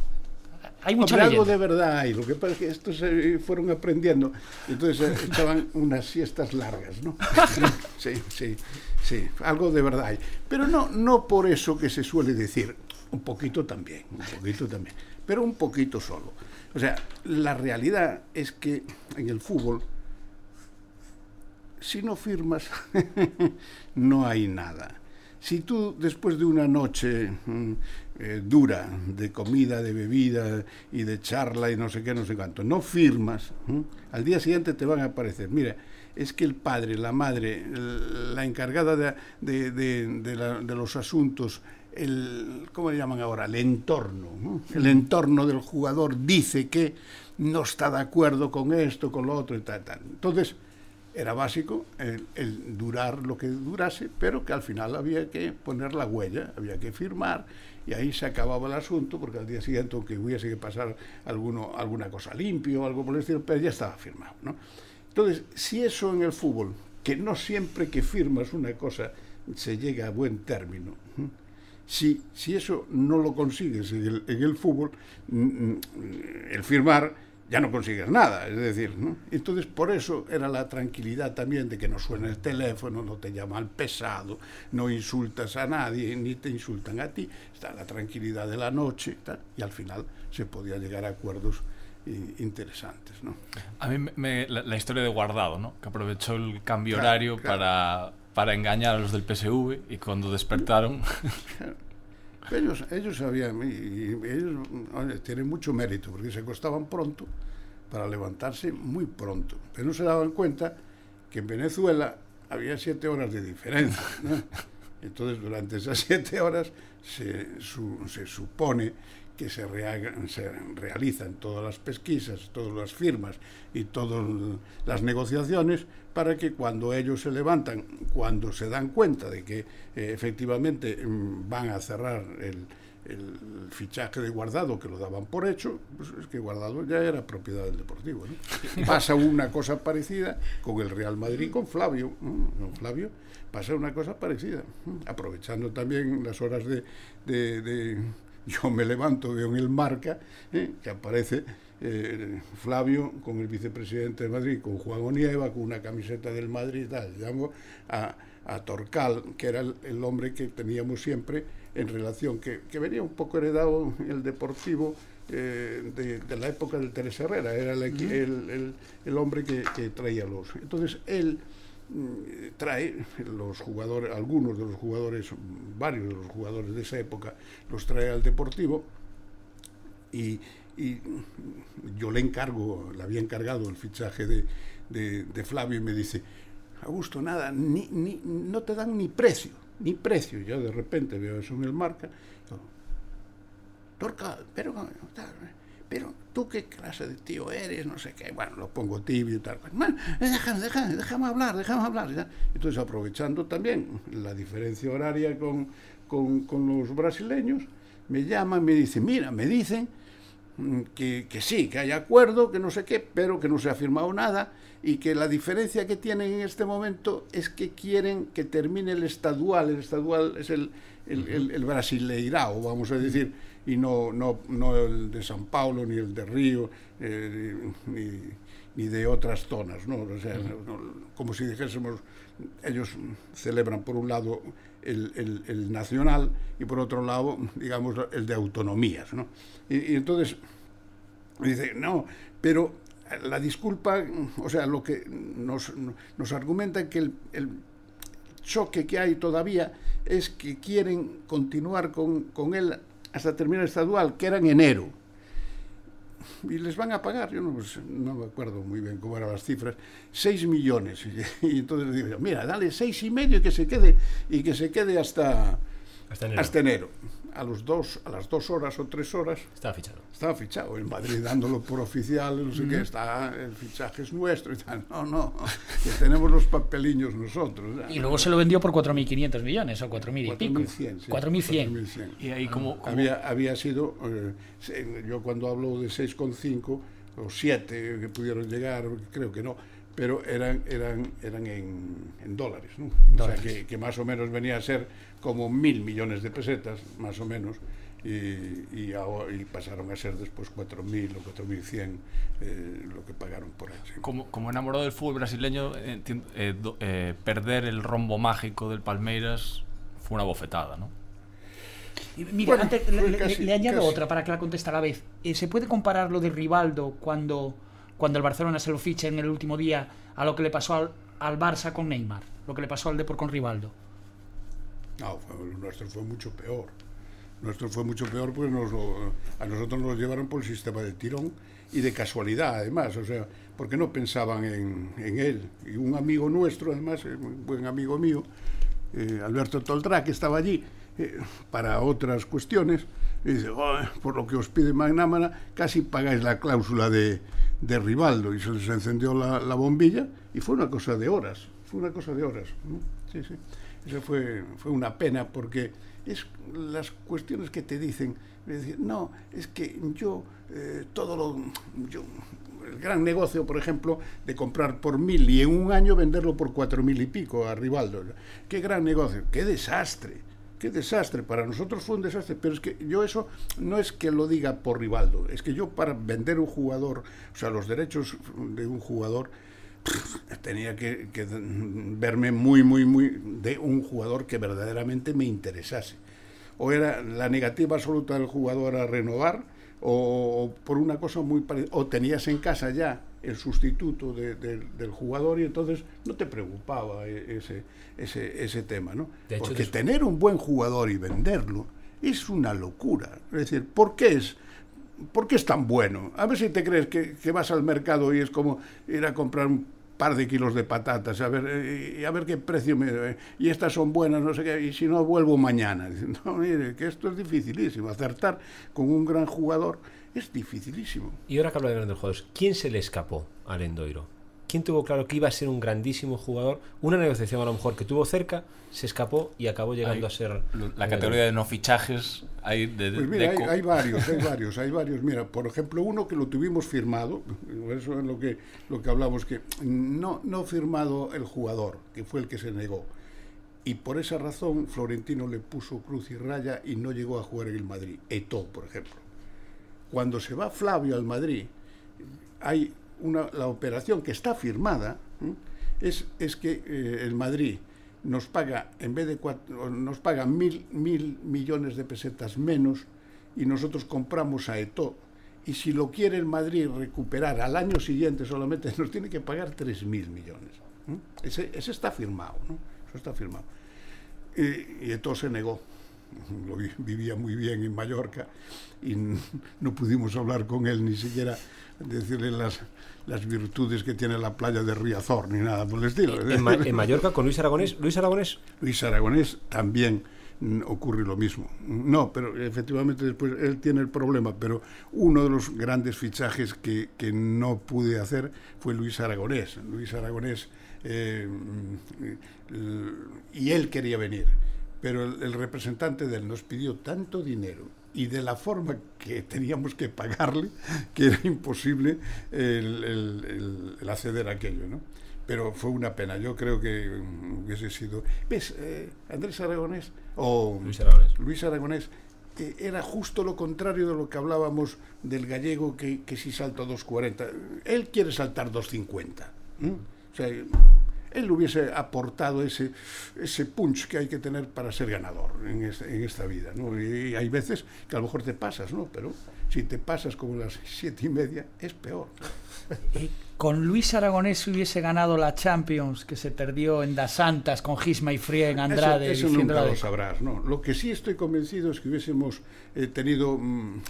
Hay mucha algo de verdad hay. Lo que pasa es que estos se fueron aprendiendo. Entonces echaban unas siestas largas, ¿no? Sí, sí, sí. Algo de verdad hay. Pero no, no por eso que se suele decir. Un poquito también, un poquito también. Pero un poquito solo. O sea, la realidad es que en el fútbol, si no firmas, no hay nada. Si tú después de una noche eh, dura de comida, de bebida y de charla y no sé qué, no sé cuánto, no firmas, al día siguiente te van a aparecer. Mira, es que el padre, la madre, la encargada de, de, los asuntos, el, ¿cómo le llaman ahora? El entorno. ¿no? El entorno del jugador dice que no está de acuerdo con esto, con lo otro y tal, tal. Entonces, era básico el, durar lo que durase, pero que al final había que poner la huella, había que firmar y ahí se acababa el asunto, porque al día siguiente, aunque hubiese que pasar alguno, alguna cosa limpio algo por el estilo, pero ya estaba firmado. ¿no? Entonces, si eso en el fútbol, que no siempre que firmas una cosa se llega a buen término, si, si eso no lo consigues en el, en el fútbol, el firmar ya no consigues nada, es decir, ¿no? Entonces por eso era la tranquilidad también de que no suena el teléfono, no te llama al pesado, no insultas a nadie, ni te insultan a ti, está la tranquilidad de la noche tal, y al final se podía llegar a acuerdos interesantes, ¿no? A mí me, la, la, historia de Guardado, ¿no? Que aprovechó el cambio claro, horario claro. para, para engañar a los del PSV y cuando despertaron... Claro. Ellos, ellos sabían, y ellos tienen mucho mérito, porque se acostaban pronto para levantarse muy pronto. Pero no se daban cuenta que en Venezuela había siete horas de diferencia. Entonces, durante esas siete horas se, se supone que se, rea, se, realizan todas las pesquisas, todas las firmas y todas las negociaciones para que cuando ellos se levantan, cuando se dan cuenta de que eh, efectivamente mm, van a cerrar el, el, fichaje de Guardado, que lo daban por hecho, pues es que Guardado ya era propiedad del Deportivo. ¿no? Pasa una cosa parecida con el Real Madrid, con Flavio, ¿no? con Flavio pasa una cosa parecida, aprovechando también las horas de, de, de yo me levanto, veo en el marca eh, que aparece eh, Flavio con el vicepresidente de Madrid, con Juan Onieva, con una camiseta del Madrid, tal. llamo a, a Torcal, que era el, el, hombre que teníamos siempre en relación, que, que venía un poco heredado el deportivo eh, de, de, la época del Teresa Herrera, era el, el, el, hombre que, que, traía los. Entonces él trae los jugadores, algunos de los jugadores, varios de los jugadores de esa época, los trae al deportivo y, yo le encargo, le había encargado el fichaje de, de, Flavio y me dice, Augusto, nada, ni, ni, no te dan ni precio, ni precio. Yo de repente veo eso en el marca. Torca, pero, pero tú qué clase de tío eres, no sé qué. Bueno, lo pongo tibio y tal. Bueno, déjame, déjame, déjame hablar, déjame hablar. Entonces, aprovechando también la diferencia horaria con, con, con los brasileños, me llaman, me dicen, mira, me dicen que, que, sí, que hay acuerdo, que no sé qué, pero que no se ha firmado nada y que la diferencia que tienen en este momento es que quieren que termine el estadual, el estadual es el, el, el, el brasileirao, vamos a decir, y no, no, no el de San Paulo, ni el de Río, eh, ni, ni, de otras zonas, ¿no? O sea, no, como si dijésemos, ellos celebran por un lado el, el, el, nacional y por otro lado, digamos, el de autonomías. ¿no? Y, y entonces dice, no, pero la disculpa, o sea, lo que nos, nos argumenta que el, el, choque que hay todavía es que quieren continuar con, con él hasta terminar el estadual, que era en enero. Y les van a pagar, yo no, pues, no me acuerdo muy bien cómo eran las cifras, 6 millones. Y, entonces digo, mira, dale seis y medio y que se quede, y que se quede hasta, hasta enero. Hasta enero. A, los dos, a las dos horas o tres horas. Estaba fichado. Estaba fichado. En Madrid dándolo por oficial, no sé mm. qué, está, el fichaje es nuestro y tal. No, no, que tenemos los papeliños nosotros. Y luego se lo vendió por 4.500 millones o 4.000 y pico. 4.100. Sí, 4.100. Y ahí como... como... Había, había sido, eh, yo cuando hablo de 6,5 o 7 que pudieron llegar, creo que no, pero eran, eran, eran en, en dólares, ¿no? En o dólares. sea, que, que, más o menos venía a ser como mil millones de pesetas, más o menos, y, y, ahora, y pasaron a ser después 4.000 o 4.100 eh, lo que pagaron por eso. ¿sí? Como, como enamorado del fútbol brasileño, eh, eh, eh, perder el rombo mágico del Palmeiras fue una bofetada, ¿no? Y mira, bueno, antes, le, casi, le, añado casi. otra para que la conteste a la vez. Eh, ¿Se puede comparar lo de Rivaldo cuando cuando el Barcelona se lo ficha en el último día a lo que le pasó al, al Barça con Neymar, lo que le pasó al Depor con Rivaldo. No, fue, nuestro fue mucho peor. Nuestro fue mucho peor porque nos lo, a nosotros nos llevaron por el sistema de tirón y de casualidad, además. O sea, porque no pensaban en, en él. Y un amigo nuestro, además, un buen amigo mío, eh, Alberto Toldrá, que estaba allí eh, para otras cuestiones, y dice, oh, por lo que os pide Magnámara, casi pagáis la cláusula de, de Rivaldo. Y se les encendió la, la, bombilla y fue una cosa de horas. Fue una cosa de horas. ¿no? Sí, sí. Eso fue, fue una pena porque es las cuestiones que te dicen. No, es que yo eh, todo lo. Yo, el gran negocio, por ejemplo, de comprar por mil y en un año venderlo por cuatro mil y pico a Rivaldo. Qué gran negocio, qué desastre qué desastre, para nosotros fue un desastre, pero es que yo eso no es que lo diga por Rivaldo, es que yo para vender un jugador, o sea, los derechos de un jugador, tenía que, que, verme muy, muy, muy de un jugador que verdaderamente me interesase. O era la negativa absoluta del jugador a renovar, o, por una cosa muy parecida, o tenías en casa ya el sustituto de, de, del jugador y entonces no te preocupaba ese, ese, ese tema, ¿no? De hecho, Porque tener un buen jugador y venderlo es una locura. Es decir, ¿por qué es? ¿Por qué es tan bueno? A ver si te crees que, que vas al mercado y es como ir a comprar un par de kilos de patatas, a ver, y a ver qué precio me... Y estas son buenas, no sé qué, y si no, vuelvo mañana. No, mire, que esto es dificilísimo. Acertar con un gran jugador es dificilísimo. Y ahora que hablo de grandes jugadores, ¿quién se le escapó al Endoiro? ¿Quién tuvo claro que iba a ser un grandísimo jugador? Una negociación a lo mejor que tuvo cerca, se escapó y acabó llegando hay, a ser... La categoría de no fichajes hay de... Pues mira, de... Hay, hay, varios, hay varios, hay varios. Mira, por ejemplo, uno que lo tuvimos firmado, eso es lo que, lo que hablamos, que no, no firmado el jugador, que fue el que se negó. y por esa razón Florentino le puso cruz y raya y no llegó a jugar en el Madrid. Eto, por ejemplo. Cuando se va Flavio al Madrid, hay una, la operación que está firmada, es, es, que eh, el Madrid nos paga, en vez de cuatro, nos paga mil, mil millones de pesetas menos y nosotros compramos a Eto. Y si lo quiere el Madrid recuperar al año siguiente solamente nos tiene que pagar tres mil millones. Ese, ese, está firmado, ¿no? Eso está firmado. Y, y Eto se negó lo vivía muy bien en Mallorca y no pudimos hablar con él ni siquiera decirle las, las virtudes que tiene la playa de Riazor ni nada por el estilo. En, Ma en Mallorca con Luis Aragonés, Luis Aragonés. Luis Aragonés también ocurre lo mismo. No, pero efectivamente después él tiene el problema, pero uno de los grandes fichajes que, que no pude hacer fue Luis Aragonés. Luis Aragonés, eh, y él quería venir pero el, el, representante de él nos pidió tanto dinero y de la forma que teníamos que pagarle que era imposible el, el, el acceder a aquello, ¿no? Pero fue una pena, yo creo que hubiese sido... ¿Ves? Eh, Andrés Aragonés o Luis Aragonés, Luis Aragonés eh, era justo lo contrario de lo que hablábamos del gallego que, que si salta 2.40. Él quiere saltar 2.50. ¿eh? O sea, él hubiese aportado ese, ese punch que hay que tener para ser ganador en, este, en esta vida. ¿no? Y hay veces que a lo mejor te pasas, ¿no? pero si te pasas como las siete y media, es peor. Y con Luis Aragonés hubiese ganado la Champions que se perdió en Das Santas con Gisma y Fría en Andrade. Eso, eso nunca lo sabrás. ¿no? Lo que sí estoy convencido es que hubiésemos eh, tenido mm,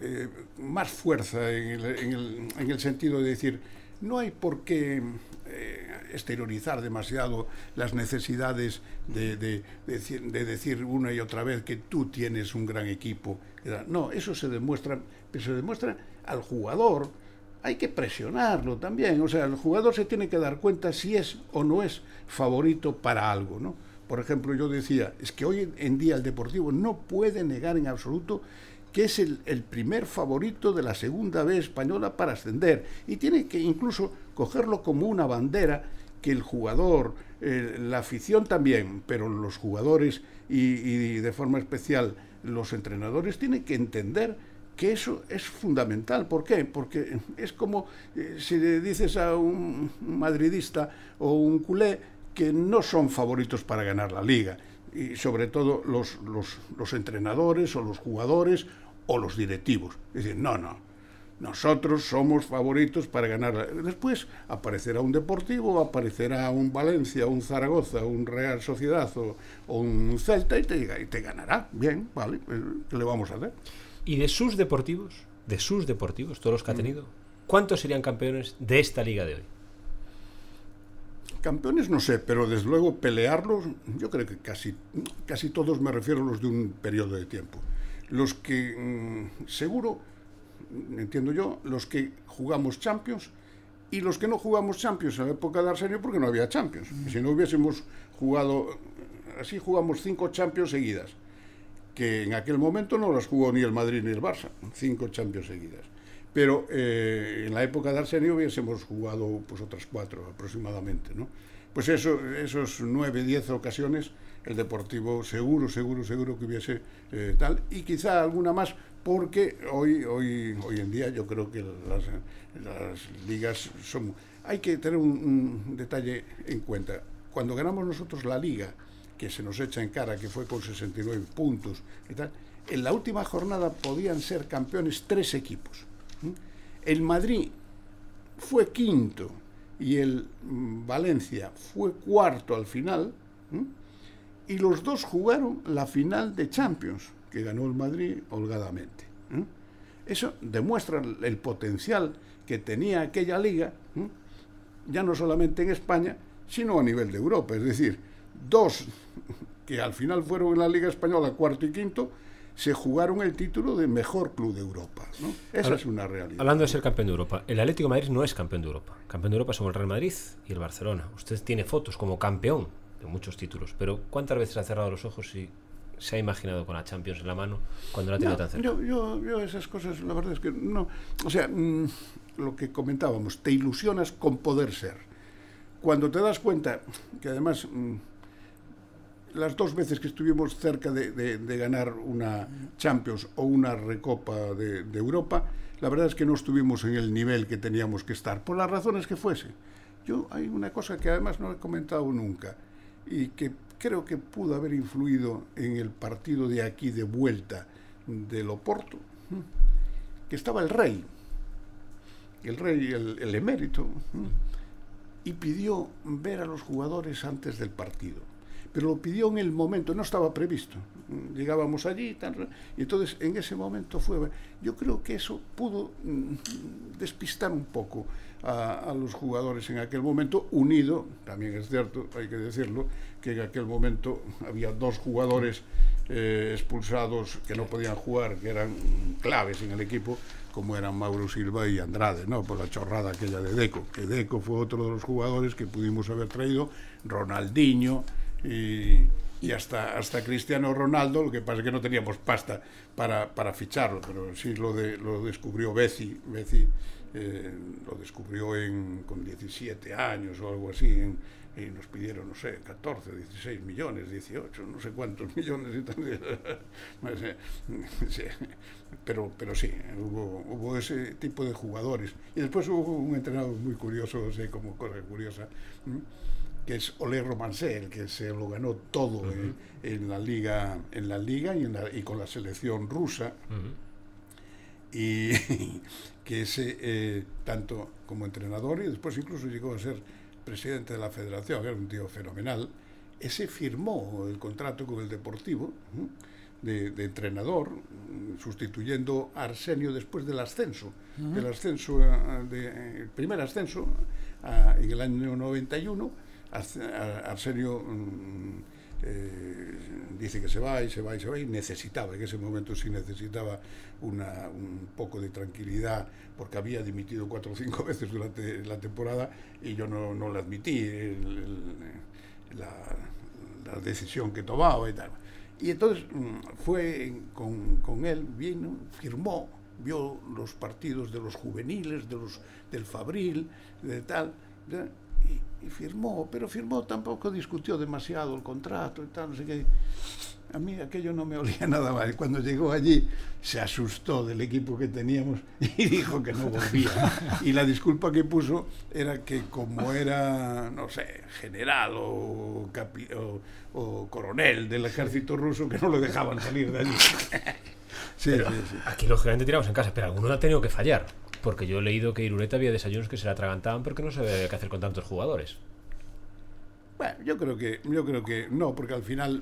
eh, más fuerza en el, en, el, en el sentido de decir, no hay por qué eh, exteriorizar demasiado las necesidades de, de, de, de, decir una y otra vez que tú tienes un gran equipo. No, eso se demuestra, se demuestra al jugador. Hay que presionarlo también. O sea, el jugador se tiene que dar cuenta si es o no es favorito para algo, ¿no? Por ejemplo, yo decía, es que hoy en día el Deportivo no puede negar en absoluto que es el, primer favorito de la segunda B española para ascender y tiene que incluso cogerlo como una bandera que el jugador, eh, la afición también, pero los jugadores y, y, de forma especial los entrenadores tienen que entender que eso es fundamental. ¿Por qué? Porque es como eh, si le dices a un madridista o un culé que no son favoritos para ganar la liga y sobre todo los, los, los, entrenadores o los jugadores o los directivos. Es decir, no, no, nosotros somos favoritos para ganar. Después aparecerá un Deportivo, aparecerá un Valencia, un Zaragoza, un Real Sociedad o, o un Celta y te, y te, ganará. Bien, vale, ¿qué le vamos a hacer? ¿Y de sus deportivos, de sus deportivos, todos los que ha tenido, cuántos serían campeones de esta liga de hoy? Campeones no sé, pero desde luego pelearlos, yo creo que casi, casi todos me refiero a los de un periodo de tiempo. Los que mmm, seguro, entiendo yo, los que jugamos Champions y los que no jugamos Champions en la época de Arsenio porque no había Champions. Mm. Si no hubiésemos jugado, así jugamos cinco Champions seguidas, que en aquel momento no las jugó ni el Madrid ni el Barça, cinco Champions seguidas pero eh, en la época de Arsenio hubiésemos jugado pues otras cuatro aproximadamente, ¿no? Pues eso, esos nueve, diez ocasiones, el Deportivo seguro, seguro, seguro que hubiese eh, tal, y quizá alguna más, porque hoy, hoy, hoy en día yo creo que las, ligas son... Hay que tener un, un detalle en cuenta. Cuando ganamos nosotros la liga, que se nos echa en cara, que fue con 69 puntos y tal, en la última jornada podían ser campeones tres equipos. El Madrid fue quinto y el Valencia fue cuarto al final. Y los dos jugaron la final de Champions, que ganó el Madrid holgadamente. Eso demuestra el potencial que tenía aquella liga, ya no solamente en España, sino a nivel de Europa. Es decir, dos que al final fueron en la Liga Española cuarto y quinto, se jugaron el título de mejor club de Europa. ¿no? Esa es una realidad. Hablando de ser campeón de Europa, el Atlético de Madrid no es campeón de Europa. Campeón de Europa son el Real Madrid y el Barcelona. Usted tiene fotos como campeón de muchos títulos, pero ¿cuántas veces ha cerrado los ojos y se ha imaginado con la Champions en la mano cuando la tiene no, tan cerca? Yo, yo, yo, esas cosas, la verdad es que no. O sea, mmm, lo que comentábamos, te ilusionas con poder ser. Cuando te das cuenta que además mmm, las dos veces que estuvimos cerca de, ganar una Champions o una Recopa de, Europa, la verdad es que no estuvimos en el nivel que teníamos que estar, por las razones que fuese. Yo hay una cosa que además no he comentado nunca y que creo que pudo haber influido en el partido de aquí de vuelta del Oporto, que estaba el rey, el rey, el emérito, y pidió ver a los jugadores antes del partido pero lo pidió en el momento, no estaba previsto. Llegábamos allí y entonces en ese momento fue... Yo creo que eso pudo mm, despistar un poco a, a, los jugadores en aquel momento, unido, también es cierto, hay que decirlo, que en aquel momento había dos jugadores eh, expulsados que no podían jugar, que eran claves en el equipo, como eran Mauro Silva y Andrade, ¿no? por la chorrada aquella de Deco, que Deco fue otro de los jugadores que pudimos haber traído, Ronaldinho, y, y hasta, hasta Cristiano Ronaldo, lo que pasa es que no teníamos pasta para, para ficharlo, pero sí lo, de, lo descubrió Bessi, Bessi eh, lo descubrió en, con 17 años o algo así, en, y nos pidieron, no sé, 14, 16 millones, 18, no sé cuántos millones y tal. pero, pero sí, hubo, hubo ese tipo de jugadores. Y después hubo un entrenador muy curioso, sé, como cosa curiosa, que es Olé Romancé, el que se lo ganó todo uh -huh. en, en, la liga, en la liga y, en la, y con la selección rusa. Uh -huh. Y que ese, eh, tanto como entrenador y después incluso llegó a ser presidente de la federación, era un tío fenomenal, ese firmó el contrato con el Deportivo ¿eh? de, de, entrenador, sustituyendo a Arsenio después del ascenso, uh -huh. del ascenso, de, el primer ascenso a, en el año 91 Arsenio mm, eh, dice que se va y se va y se va y necesitaba, en ese momento sí necesitaba una, un poco de tranquilidad porque había dimitido cuatro o cinco veces durante la temporada y yo no, no le admití la, decisión que tomaba y tal. Y entonces mm, fue con, con él, vino, firmó, vio los partidos de los juveniles, de los, del Fabril, de tal, y, y, firmó, pero firmó, tampoco discutió demasiado el contrato y tal, no sé qué. A mí aquello no me olía nada mal. Cuando llegó allí se asustó del equipo que teníamos y dijo que no volvía. Y la disculpa que puso era que como era, no sé, general o, capi, o, o coronel del ejército ruso, que no lo dejaban salir de allí. Sí, sí, sí. Aquí lógicamente tiramos en casa, pero alguno ha tenido que fallar. Porque yo he leído que Irureta había desayunos que se la atragantaban porque no sabía qué hacer con tantos jugadores. Bueno, yo creo que, yo creo que no, porque al final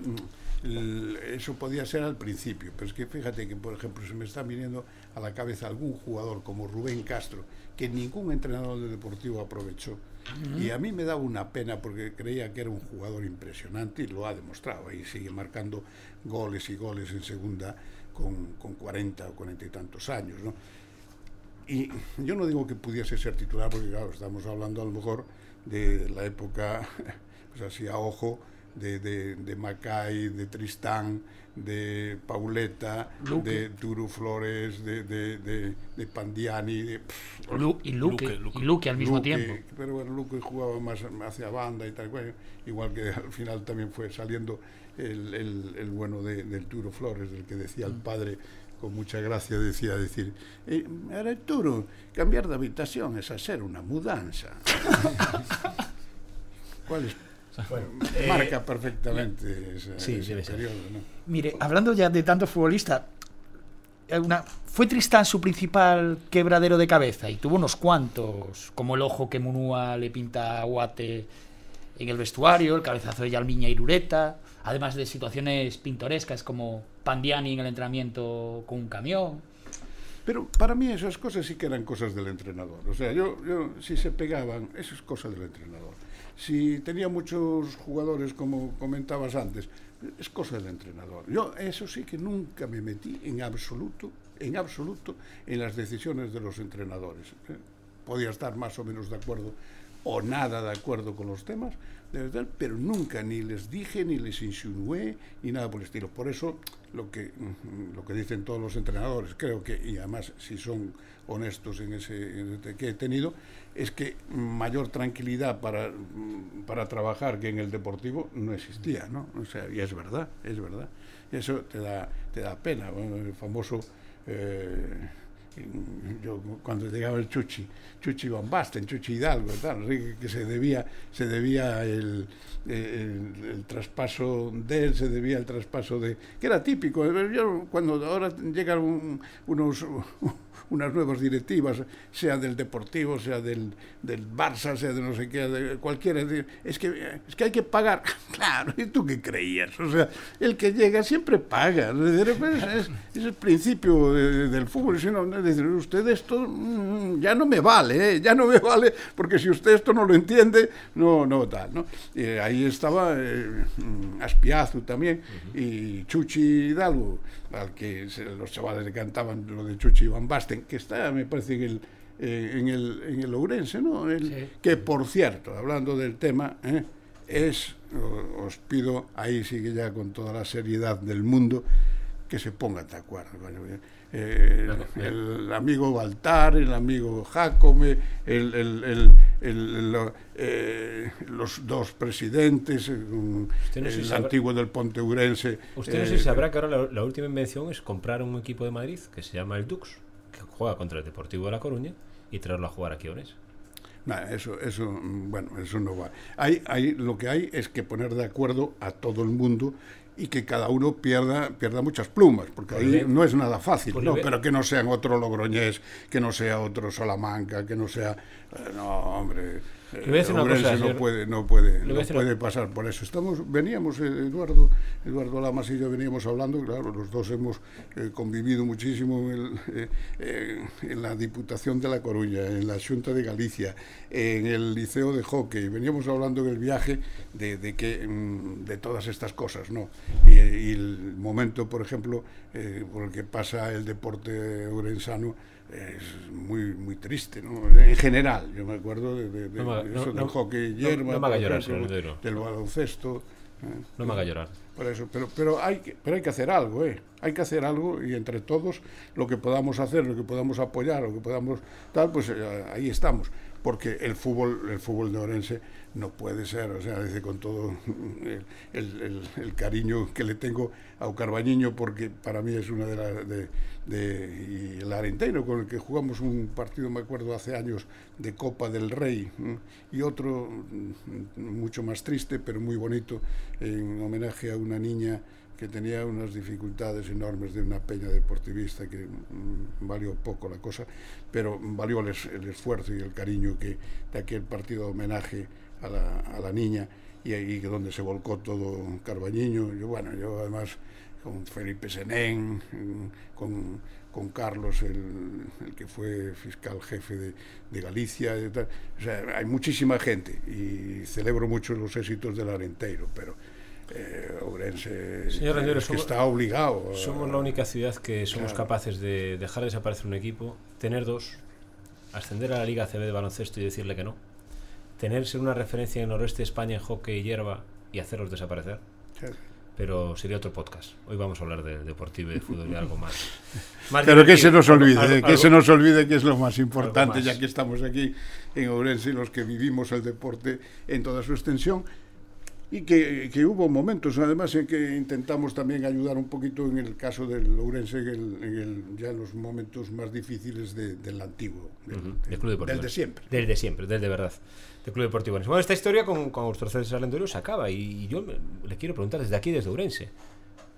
eso podía ser al principio, pero es que fíjate que, por ejemplo, se me está viniendo a la cabeza algún jugador como Rubén Castro, que ningún entrenador de Deportivo aprovechó. Uh -huh. Y a mí me daba una pena porque creía que era un jugador impresionante y lo ha demostrado. Y sigue marcando goles y goles en segunda con, con 40 o 40 y tantos años, ¿no? Y yo no digo que pudiese ser titular, porque claro, estamos hablando a lo mejor de la época, pues así a ojo, de, de, de Macay, de Tristán, de Pauleta, Luque. de Turu Flores, de, de, de, de Pandiani, de, pff, Lu, y, Luque, Luque, Luque, y Luque al mismo tiempo. Pero bueno, Luque jugaba más hacia banda y tal, bueno, igual que al final también fue saliendo el, el, el bueno de, del Turo Flores, del que decía mm. el padre con mucha gracia decía decir eh, Arturo, cambiar de habitación es hacer una mudanza ¿cuál es? Bueno, eh, marca perfectamente ese, sí, ese periodo ¿no? mire, hablando ya de tantos futbolistas una, fue Tristán su principal quebradero de cabeza y tuvo unos cuantos como el ojo que Munúa le pinta a Guate en el vestuario, el cabezazo de Yalmiña Irureta además de situaciones pintorescas como Pandiani en el entrenamiento con un camión. Pero para mí esas cosas sí que eran cosas del entrenador. O sea, yo, yo si se pegaban, eso es cosa del entrenador. Si tenía muchos jugadores, como comentabas antes, es cosa del entrenador. Yo eso sí que nunca me metí en absoluto, en absoluto, en las decisiones de los entrenadores. ¿eh? Podía estar más o menos de acuerdo o nada de acuerdo con los temas, pero nunca ni les dije, ni les insinué, ni nada por el estilo. Por eso lo que lo que dicen todos los entrenadores, creo que y además si son honestos en ese, ese que he tenido, es que mayor tranquilidad para, para trabajar que en el deportivo no existía, ¿no? O sea, y es verdad, es verdad. Eso te da te da pena, bueno, el famoso eh, yo cuando llegaba el Chuchi, Chuchi Van Basten, Chuchi Hidalgo, tal, que se debía, se debía el, el, el, traspaso de él, se debía el traspaso de... que era típico, yo cuando ahora llegan un, unos unas nuevas directivas, sea del Deportivo, sea del, del Barça, sea de no sé qué, de cualquiera. Es que, es que hay que pagar. Claro, ¿y tú qué creías? O sea, el que llega siempre paga. Es, es el principio de, del fútbol. Si no, decir, usted esto mmm, ya no me vale, ¿eh? ya no me vale, porque si usted esto no lo entiende, no, no tal. ¿no? Y ahí estaba eh, Aspiazu también uh -huh. y Chuchi Hidalgo, al que se, los chavales le cantaban lo de Chuchi Van Que está, me parece, en el, eh, en el, en el Ourense, ¿no? El, sí. Que, por cierto, hablando del tema, ¿eh? es, os pido, ahí sí que ya con toda la seriedad del mundo, que se pongan de acuerdo. Eh, el, el, amigo Baltar, el amigo Jacome, el, el, el eh, los dos presidentes, no el antiguo del Ponteurense. Usted no sé si sabrá que ahora la, la, última invención es comprar un equipo de Madrid que se llama el Dux, que juega contra el Deportivo de La Coruña y traerlo a jugar aquí a Orense. Nah, eso, eso, bueno, eso no va. Hay, hay, lo que hay es que poner de acuerdo a todo el mundo y que cada uno pierda, pierda muchas plumas, porque ahí no es nada fácil, ¿no? pero que no sean otro Logroñés, que no sea otro Salamanca, que no sea... Eh, no, hombre, le voy a decir una cosa, no señor, puede, no puede, no puede una... pasar por eso. Estamos, veníamos, eh, Eduardo, Eduardo Lamas y yo veníamos hablando, claro, los dos hemos eh, convivido muchísimo en, el, eh, en, la Diputación de La Coruña, en la Junta de Galicia, en el Liceo de Hockey, veníamos hablando en el viaje de, de que, mm, de todas estas cosas, ¿no? Y, y el momento, por ejemplo, eh, por el que pasa el deporte orensano, es muy muy triste, ¿no? En general, yo me acuerdo de, de, de no, eso no, del hockey hierba, no, me haga llorar, ejemplo, del baloncesto. ¿eh? No me haga llorar. Por eso, pero, pero, hay que, pero hay que hacer algo, ¿eh? Hay que hacer algo y entre todos lo que podamos hacer, lo que podamos apoyar, lo que podamos tal, pues eh, ahí estamos. Porque el fútbol, el fútbol de Orense no puede ser, o sea, dice con todo el, el, el, el cariño que le tengo a Ucarbañiño, porque para mí es una de las... De, de, y el con el que jugamos un partido, me acuerdo, hace años, de Copa del Rey, y otro mucho más triste, pero muy bonito, en homenaje a una niña que tenía unas dificultades enormes de una peña deportivista que mmm, valió poco la cosa, pero valió el, el, esfuerzo y el cariño que de aquel partido de homenaje a la, a la niña y ahí donde se volcó todo Carbañiño. Yo, bueno, yo además con Felipe Senén, con, con Carlos, el, el, que fue fiscal jefe de, de Galicia. Y tal. O sea, hay muchísima gente y celebro mucho los éxitos del Arenteiro, pero eh, Ourense Señor Rendero, es que está obligado. A, somos la única ciudad que somos claro. capaces de dejar desaparecer un equipo, tener dos, ascender a la Liga CB de baloncesto y decirle que no, tenerse una referencia en noroeste de España en hockey y hierba y hacerlos desaparecer. Sí pero sería otro podcast. Hoy vamos a hablar de deportivo y de fútbol y algo más. más pero que se nos olvide, algo, que se nos olvide que es lo más importante, más. ya que estamos aquí en Ourense, los que vivimos el deporte en toda su extensión. Y que, que, hubo momentos, además, en que intentamos también ayudar un poquito en el caso del Ourense, en, el, en el, ya en los momentos más difíciles de, del antiguo, del, uh -huh. del, club del de siempre. Del de siempre, del de verdad, del Club Deportivo. Bueno, esta historia con, con César Lendorio se acaba y, y yo me, le quiero preguntar desde aquí, desde Ourense,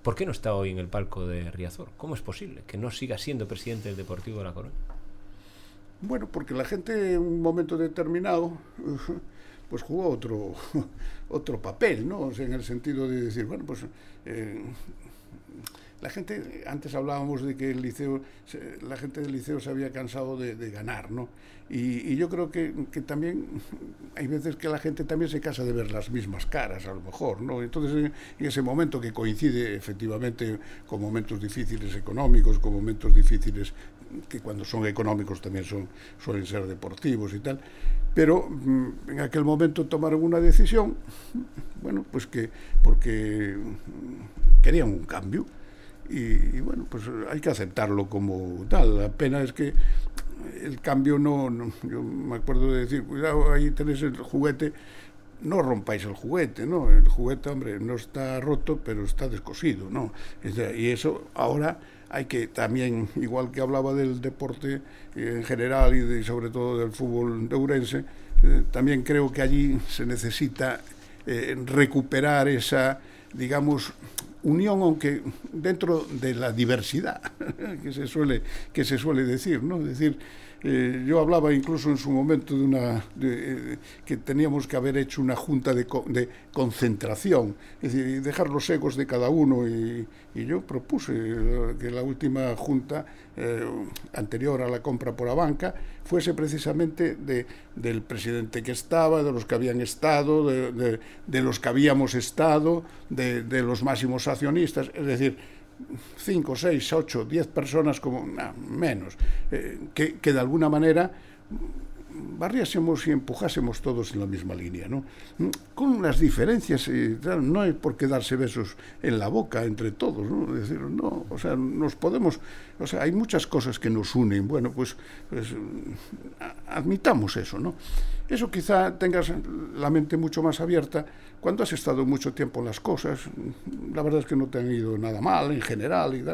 ¿por qué no está hoy en el palco de Riazor? ¿Cómo es posible que no siga siendo presidente del Deportivo de la Coruña? Bueno, porque la gente en un momento determinado... Pues jugó otro, otro papel, ¿no? En el sentido de decir, bueno, pues eh, la gente, antes hablábamos de que el liceo, la gente del liceo se había cansado de, ganar, ¿no? Y, yo creo que, que, también hay veces que la gente también se cansa de ver las mismas caras, a lo mejor, ¿no? Entonces, en, en ese momento que coincide efectivamente con momentos difíciles económicos, con momentos difíciles que cuando son económicos también son, suelen ser deportivos y tal, pero mm, en aquel momento tomaron una decisión, bueno, pues que porque querían un cambio y, bueno, pues hay que aceptarlo como tal. La pena es que el cambio no, yo me acuerdo de decir, cuidado, ahí tenéis el juguete, no rompáis el juguete, ¿no? El juguete, hombre, no está roto, pero está descosido, ¿no? Y eso ahora hay que también, igual que hablaba del deporte en general y sobre todo del fútbol de Urense, eh, también creo que allí se necesita eh, recuperar esa, digamos, unión, aunque dentro de la diversidad que se suele, que se suele decir, ¿no? Es decir, eh, yo hablaba incluso en su momento de una de, que teníamos que haber hecho una junta de, de, concentración, es decir, dejar los egos de cada uno y, y yo propuse que la última junta eh, anterior a la compra por la banca fuese precisamente de, del presidente que estaba, de los que habían estado, de los que habíamos estado, de, los máximos accionistas, es decir, 5, 6, 8, 10 personas como menos, eh, que, que de alguna manera barriásemos y empujásemos todos en la misma línea, ¿no? Con las diferencias, eh, no hay por qué darse besos en la boca entre todos, ¿no? Decir, no, o sea, nos podemos, o sea, hay muchas cosas que nos unen, bueno, pues, pues admitamos eso, ¿no? Eso quizá tengas la mente mucho más abierta cuando has estado mucho tiempo en las cosas, la verdad es que no te han ido nada mal en general y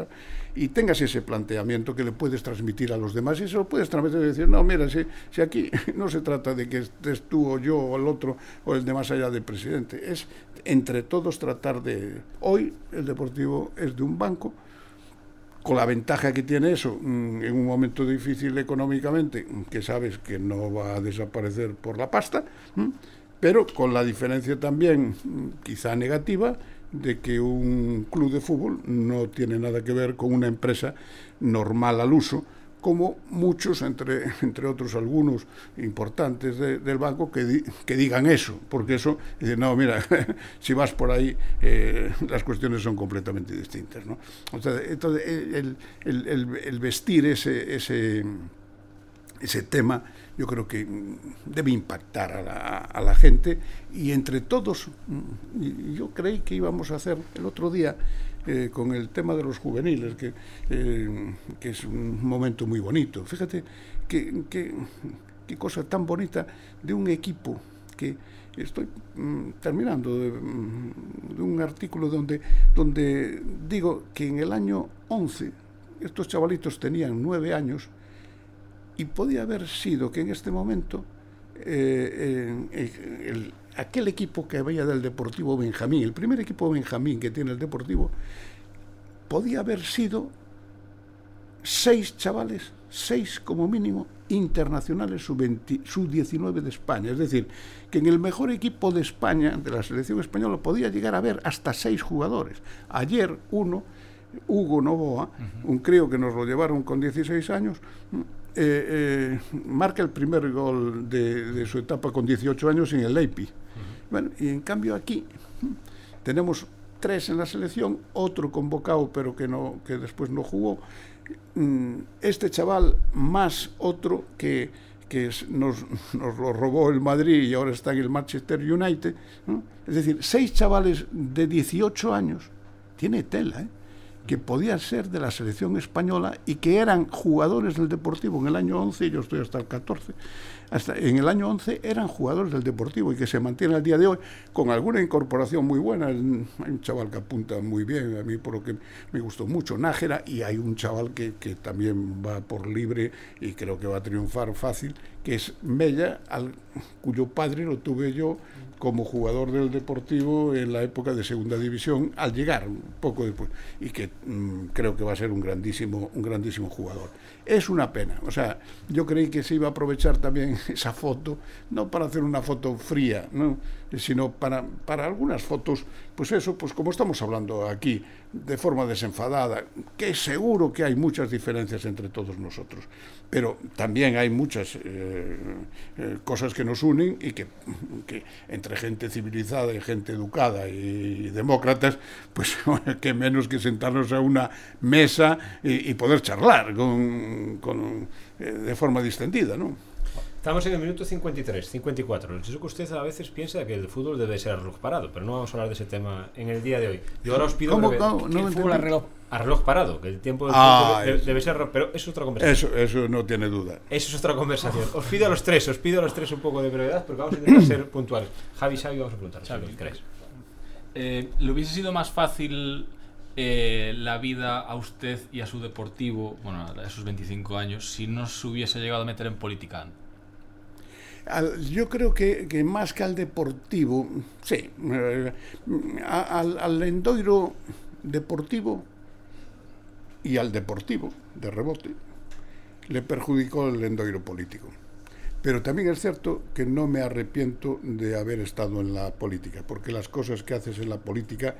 y tengas ese planteamiento que le puedes transmitir a los demás y se lo puedes transmitir y decir, no, mira, si, si aquí no se trata de que estés tú o yo o el otro o el de más allá del presidente, es entre todos tratar de... Hoy el Deportivo es de un banco, con la ventaja que tiene eso mm, en un momento difícil económicamente, que sabes que no va a desaparecer por la pasta, pero con la diferencia también, quizá negativa, de que un club de fútbol no tiene nada que ver con una empresa normal al uso, como muchos, entre, entre otros algunos importantes del banco, que, que digan eso, porque eso, no, mira, si vas por ahí, eh, las cuestiones son completamente distintas. ¿no? O entonces, el, el vestir ese, ese, ese tema yo creo que debe impactar a la, a la gente y entre todos, mm, yo creí que íbamos a hacer el otro día eh, con el tema de los juveniles, que, eh, que, es un momento muy bonito. Fíjate qué que, cosa tan bonita de un equipo que estoy mm, terminando de, mm, de, un artículo donde, donde digo que en el año 11 estos chavalitos tenían nueve años y podía haber sido que en este momento eh, el, aquel equipo que había del Deportivo Benjamín, el primer equipo Benjamín que tiene el Deportivo, podía haber sido seis chavales, seis como mínimo, internacionales sub-19 de España. Es decir, que en el mejor equipo de España, de la selección española, podía llegar a haber hasta seis jugadores. Ayer uno, Hugo Novoa, un crío que nos lo llevaron con 16 años, eh, eh, marca el primer gol de, su etapa con 18 años en el Leipi. Bueno, y en cambio aquí tenemos tres en la selección, otro convocado pero que, no, que después no jugó, mm, este chaval más otro que, que nos, nos, lo robó el Madrid y ahora está en el Manchester United. Es decir, seis chavales de 18 años, tiene tela, ¿eh? Que podían ser de la selección española y que eran jugadores del Deportivo en el año 11, yo estoy hasta el 14, hasta en el año 11 eran jugadores del Deportivo y que se mantienen al día de hoy con alguna incorporación muy buena. Hay un chaval que apunta muy bien, a mí por lo que me gustó mucho, Nájera, y hay un chaval que, que también va por libre y creo que va a triunfar fácil, que es Mella, cuyo padre lo tuve yo como jugador del Deportivo en la época de Segunda División, al llegar un poco después, y que mmm, creo que va a ser un grandísimo, un grandísimo jugador. Es una pena, o sea, yo creí que se iba a aprovechar también esa foto, no para hacer una foto fría, ¿no? sino para, para algunas fotos, pues eso, pues como estamos hablando aquí, de forma desenfadada, que seguro que hay muchas diferencias entre todos nosotros, pero también hay muchas eh, eh, cosas que nos unen y que, entre gente civilizada y gente educada y, demócratas, pues que menos que sentarnos a una mesa y poder charlar con, con, eh, de forma distendida, ¿no? Estamos en el minuto 53, 54. Yo sé que usted a veces piensa que el fútbol debe ser a reloj parado, pero no vamos a hablar de ese tema en el día de hoy. Yo ahora os pido ¿Cómo, breve- cómo? Que No el fútbol a reloj. a reloj parado, que el tiempo del Ah, fútbol debe, ser, pero eso es otra conversación. Eso, eso no tiene duda. Eso es otra conversación. Os pido a los tres, os pido a los tres un poco de brevedad, porque vamos a intentar ser puntuales. Javi, Xavi, vamos a preguntar. Xavi. si queréis. Eh, ¿Le hubiese sido más fácil eh, la vida a usted y a su deportivo, bueno, a esos 25 años, si no se hubiese llegado a meter en política? Yo creo que, más que al deportivo, sí, eh, al, al endoiro deportivo y al deportivo, de rebote, le perjudicó el endoiro político. Pero también es cierto que no me arrepiento de haber estado en la política, porque las cosas que haces en la política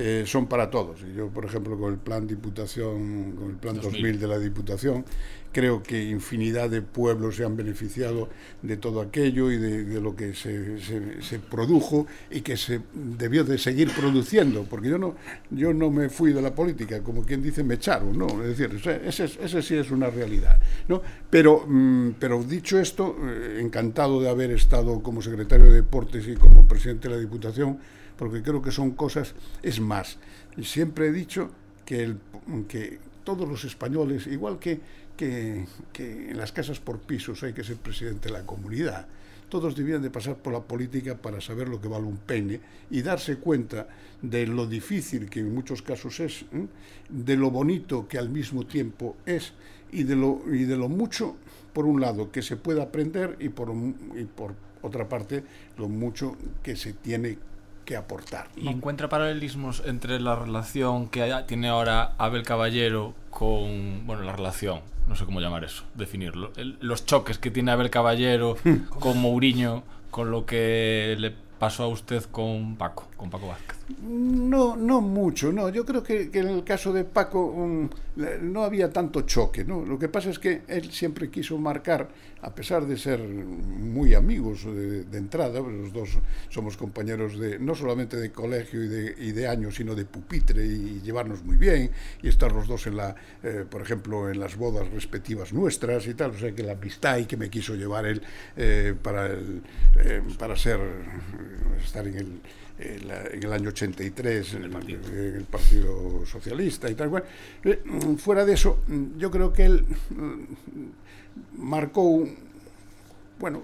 eh, son para todos. Yo, por ejemplo, con el plan Diputación, con el plan 2000. 2000 de la Diputación, creo que infinidad de pueblos se han beneficiado de todo aquello y de, de lo que se, se- se produjo y que se debió de seguir produciendo, porque yo no, yo no me fui de la política, como quien dice, me echaron, ¿no? Es decir, ese, ese- ese sí es una realidad, ¿no? Pero, mm, pero dicho esto, eh, encantado de haber estado como secretario de Deportes y como presidente de la Diputación, porque creo que son cosas, es más, siempre he dicho que, que todos los españoles, igual que, que, que en las casas por pisos hay que ser presidente de la comunidad, todos debían de pasar por la política para saber lo que vale un pene y darse cuenta de lo difícil que en muchos casos es, de lo bonito que al mismo tiempo es y de lo, y de lo mucho, por un lado, que se puede aprender y por, y por otra parte, lo mucho que se tiene que aportar. ¿Y encuentra paralelismos entre la relación que tiene ahora Abel Caballero con, bueno, la relación, no sé cómo llamar eso, definirlo, el- los choques que tiene Abel Caballero con Mourinho, con lo que le pasó a usted con Paco, con Paco Vázquez? No, no mucho, no. Yo creo que, en el caso de Paco no había tanto choque, ¿no? Lo que pasa es que él siempre quiso marcar, a pesar de ser muy amigos de, entrada, los dos somos compañeros de no solamente de colegio y de, y de años, sino de pupitre y, llevarnos muy bien y estar los dos en la, eh, por ejemplo, en las bodas respectivas nuestras y tal. O sea que la amistad y que me quiso llevar él eh, para el, eh, para ser estar en el en la- en el año 83 en el, partido. en el Partido Socialista y tal. Eh, fuera de eso, yo creo que él mm, marcó un- bueno,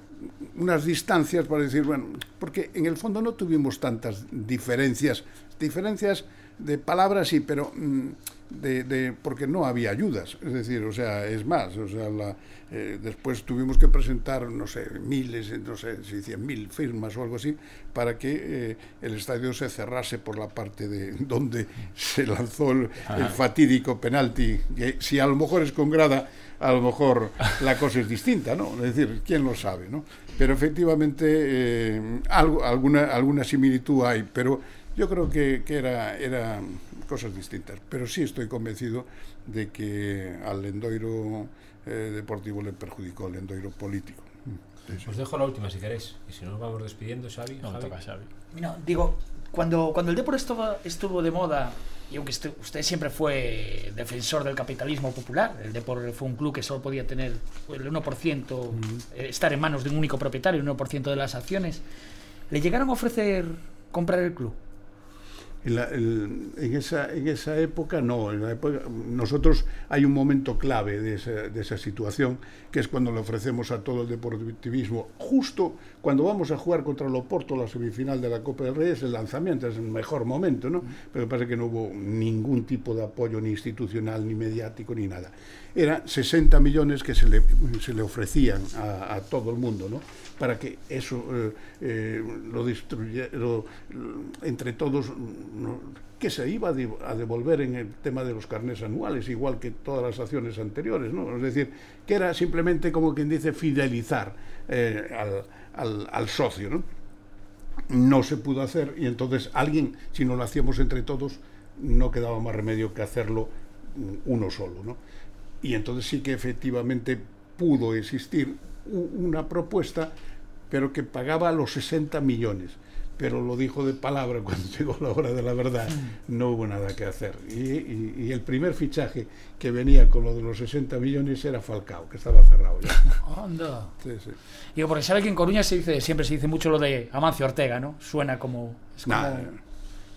unas distancias para decir, bueno, porque en el fondo no tuvimos tantas diferencias, diferencias de palabras sí, pero mm, de, de- porque no había ayudas, es decir, o sea, es más, o sea, la, eh, después tuvimos que presentar, no sé, miles, no sé si cien mil firmas o algo así, para que eh, el estadio se cerrase por la parte de donde se lanzó el, el fatídico penalti, que si a lo mejor es con grada, a lo mejor la cosa es distinta, ¿no? Es decir, quién lo sabe, ¿no? Pero efectivamente eh, algo, alguna, alguna similitud hay, pero yo creo que, que era, era cosas distintas. Pero sí estoy convencido de que al Endoiro eh, deportivo le perjudicó el Endoiro político. Sí, sí. Os dejo la última si queréis. Y si no, nos vamos despidiendo, Xavi. No, Javi. Xavi. No, digo, cuando, cuando el deporte estuvo, estuvo de moda, y aunque estu- usted siempre fue defensor del capitalismo popular, el deporte fue un club que solo podía tener el 1%, eh, estar en manos de un único propietario, el 1% de las acciones, ¿le llegaron a ofrecer comprar el club? En, esa, en esa época no, en la época, nosotros hay un momento clave de esa, de esa situación, que es cuando le ofrecemos a todo el deportivismo, justo cuando vamos a jugar contra el Oporto la semifinal de la Copa del Rey, es el lanzamiento, es el mejor momento, ¿no? Pero pasa que no hubo ningún tipo de apoyo ni institucional, ni mediático, ni nada. Era 60 millones que se le, se le ofrecían a, a todo el mundo, ¿no? Para que eso eh, eh, lo distruye, lo- entre todos, no, que se iba a devolver en el tema de los carnés anuales, igual que todas las acciones anteriores, ¿no? Es decir, que era simplemente como quien dice fidelizar eh, al, al- socio, ¿no? no se pudo hacer y entonces alguien, si no lo hacíamos entre todos, no quedaba más remedio que hacerlo mm, uno solo. ¿no? Y entonces sí que efectivamente pudo existir una propuesta, pero que pagaba los 60 millones. Pero lo dijo de palabra cuando llegó la hora de la verdad, no hubo nada que hacer. Y, y, y, el primer fichaje que venía con lo de los 60 millones era Falcao, que estaba cerrado ya. Sí, sí. Digo, porque sabe que en Coruña se dice, siempre se dice mucho lo de Amancio Ortega, ¿no? Suena como... Es como Nah,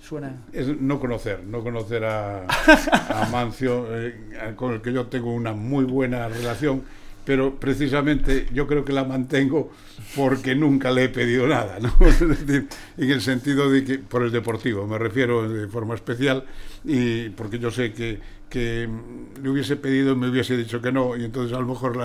suena... es no conocer, no conocer a, a Amancio, eh, con el que yo tengo una muy buena relación, pero precisamente yo creo que la mantengo porque nunca le he pedido nada, ¿no? En el sentido de que, por el deportivo, me refiero de forma especial, y porque yo sé que, que le hubiese pedido y me hubiese dicho que no, y entonces a lo mejor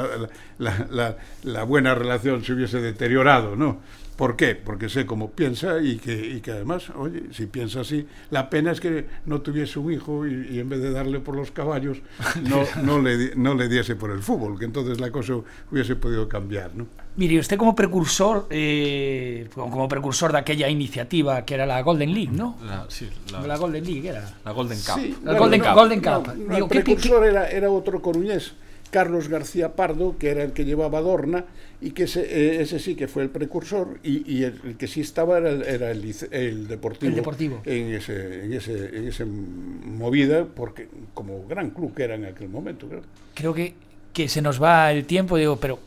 la, la buena relación se hubiese deteriorado, ¿no? ¿Por qué? Porque sé cómo piensa y que, y que además, oye, si piensa así, la pena es que no tuviese un hijo y, y en vez de darle por los caballos, no, no, le, no le diese por el fútbol, que entonces la cosa hubiese podido cambiar, ¿no? Mire, usted como precursor, eh, como precursor de aquella iniciativa que era la Golden League, ¿no? La, sí, la, La Golden League era. la Golden Cup. Sí, La Golden Cup, Golden Cup. no, Digo, el ¿qué- qué- precursor Era, era otro coruñés, Carlos García Pardo, que era el que llevaba Dorna, y que ese, eh, ese sí que fue el precursor, y, y el, el que sí estaba era el, era el, lice- el Deportivo. El Deportivo. En ese, en ese, en ese movida, porque como gran club que era en aquel momento, creo. Creo que, que se nos va el tiempo, digo, pero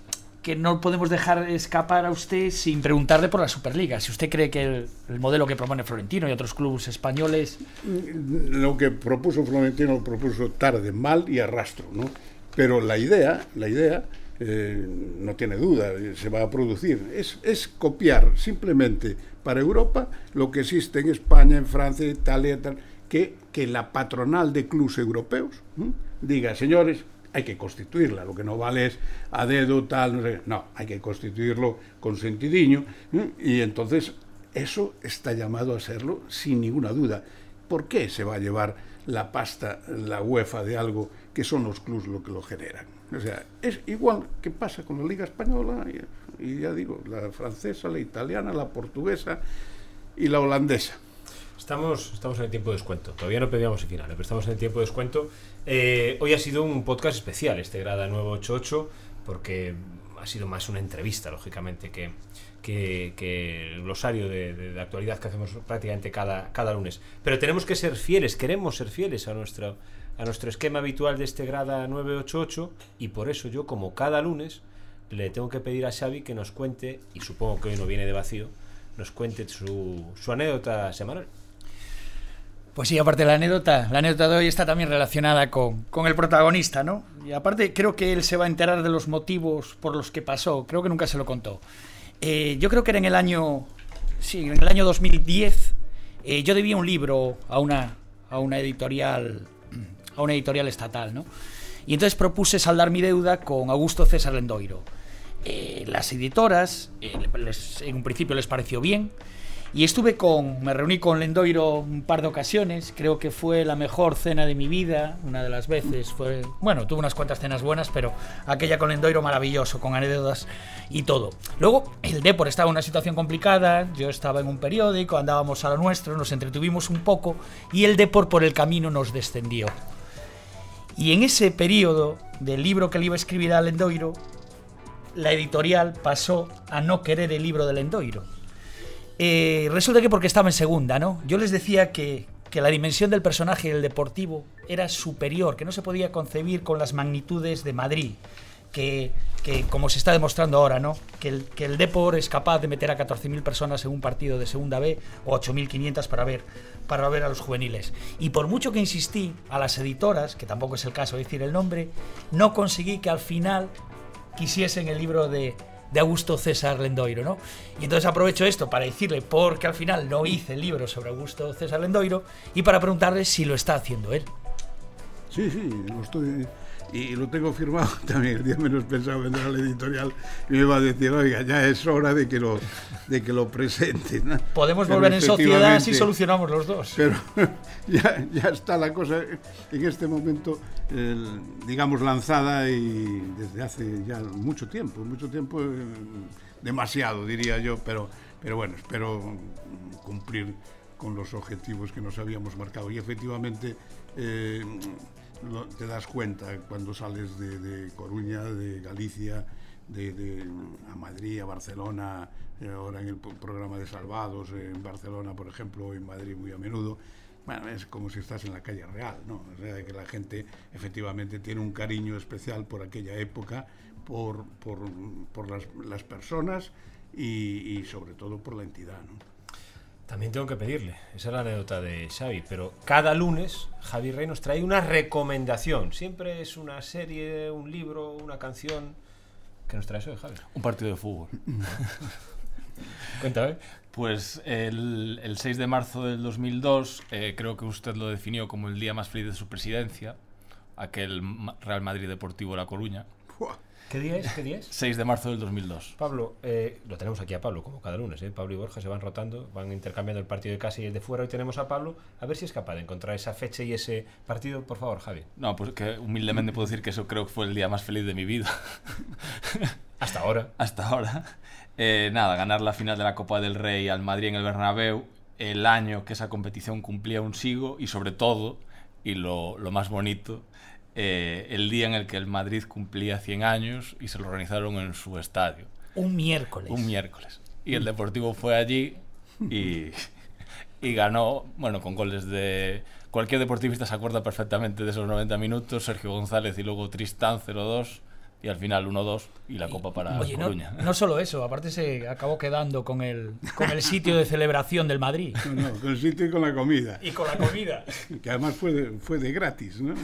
que no podemos dejar escapar a usted sin preguntarle por la Superliga. Si usted cree que el, el modelo que propone Florentino y otros clubes españoles Lo que propuso Florentino lo propuso tarde, mal y arrastro, ¿no? Pero la idea, la idea, eh, no tiene duda, se va a producir. Es, es copiar simplemente para Europa lo que existe en España, en Francia, Italia, tal, que, que la patronal de clubes europeos diga, señores, hay que constituirla, lo que no vale es a dedo, tal, no, sé, no hay que constituirlo con sentidiño, y entonces eso está llamado a serlo sin ninguna duda. ¿Por qué se va a llevar la pasta, la UEFA de algo que son los clubes lo que lo generan? O sea, es igual que pasa con la Liga Española y, y ya digo, la francesa, la italiana, la portuguesa y la holandesa. Estamos, estamos en el tiempo de descuento. Todavía no pedíamos el final, pero estamos en el tiempo de descuento. Eh, hoy ha sido un podcast especial, este Grada 988, porque ha sido más una entrevista, lógicamente, que, que, que el glosario de, de- actualidad que hacemos prácticamente cada, cada lunes. Pero tenemos que ser fieles, queremos ser fieles a nuestro, a nuestro esquema habitual de este Grada 988, y por eso yo, como cada lunes, le tengo que pedir a Xavi que nos cuente, y supongo que hoy no viene de vacío, nos cuente su, su anécdota semanal. Pues sí, aparte la anécdota, la anécdota de hoy está también relacionada con, con el protagonista, ¿no? Y aparte creo que él se va a enterar de los motivos por los que pasó, creo que nunca se lo contó. Eh, yo creo que era en el año, sí, en el año 2010, eh, yo debía un libro a una, a una editorial, a una editorial estatal, ¿no? Y entonces propuse saldar mi deuda con Augusto César Lendoiro. Eh, las editoras, en un principio les pareció bien, y estuve con, me reuní con Lendoiro un par de ocasiones, creo que fue la mejor cena de mi vida, una de las veces fue, bueno, tuve unas cuantas cenas buenas, pero aquella con Lendoiro maravilloso, con anécdotas y todo. Luego, el Depor estaba en una situación complicada, yo estaba en un periódico, andábamos a lo nuestro, nos entretuvimos un poco y el Depor por el camino nos descendió. Y en ese periodo del libro que le iba a escribir a Lendoiro, la editorial pasó a no querer el libro de Lendoiro. Eh, resulta que porque estaba en segunda, ¿no? Yo les decía que, que la dimensión del personaje del deportivo era superior, que no se podía concebir con las magnitudes de Madrid, que, que como se está demostrando ahora, ¿no? Que el, que el es capaz de meter a 14.000 personas en un partido de segunda B o 8.500 para ver, para ver a los juveniles. Y por mucho que insistí a las editoras, que tampoco es el caso de decir el nombre, no conseguí que al final quisiesen el libro de, de Augusto César Lendoiro, ¿no? Y entonces aprovecho esto para decirle, porque al final no hice el libro sobre Augusto César Lendoiro, y para preguntarle si lo está haciendo él. Sí, sí, lo estoy. Y lo tengo firmado también. El día menos pensado vendrá al editorial y me va a decir, oiga, ya es hora de que lo, de que lo presente. ¿no? Podemos Pero volver en sociedad si solucionamos los dos. Pero ya, ya está la cosa en este momento, digamos, lanzada y desde hace ya mucho tiempo, mucho tiempo, eh, demasiado diría yo, pero, pero bueno, espero cumplir con los objetivos que nos habíamos marcado. Y efectivamente eh, te das cuenta cuando sales de, Coruña, de Galicia, de, a Madrid, a Barcelona, eh, ahora en el programa de Salvados, eh, en Barcelona, por ejemplo, en Madrid muy a menudo. Bueno, es como si estás en la calle real, ¿no? O sea, que la gente efectivamente tiene un cariño especial por aquella época, por, por, por las, las personas y, y sobre todo por la entidad, ¿no? También tengo que pedirle, esa es la anécdota de Xavi, pero cada lunes Javi Rey nos trae una recomendación. Siempre es una serie, un libro, una canción. ¿Qué nos traes hoy, Javi? Un partido de fútbol. Cuéntame. Pues el, el 6 de marzo del 2002, eh, creo que usted lo definió como el día más feliz de su presidencia, aquel Real Madrid Deportivo La Coruña. ¡Fua! ¿Qué día es? ¿Qué día es? 6 de marzo del 2002. Pablo, eh, lo tenemos aquí a Pablo, como cada lunes, ¿eh? Pablo y Borja se van rotando, van intercambiando el partido de casa y el de fuera. Hoy tenemos a Pablo, a ver si es capaz de encontrar esa fecha y ese partido, por favor, Javi. No, pues que humildemente puedo decir que eso creo que fue el día más feliz de mi vida. Hasta ahora. hasta ahora. Eh, nada, ganar la final de la Copa del Rey al Madrid en el Bernabéu, el año que esa competición cumplía un sigo y sobre todo, y lo, lo más bonito, eh, el día en el que el Madrid cumplía 100 años y se lo organizaron en su estadio, Un miércoles. un miércoles. Y el Deportivo fue allí y, y ganó, bueno, con goles de... Cualquier deportivista se acuerda perfectamente de esos 90 minutos, Sergio González y luego Tristán 0-2 y al final 1-2 y la copa para Oye, no, Coruña. no solo eso, aparte se acabó quedando con el, con el sitio de celebración del Madrid. No, no, con el sitio y con la comida. Y con la comida. que además fue de, fue de gratis, ¿no?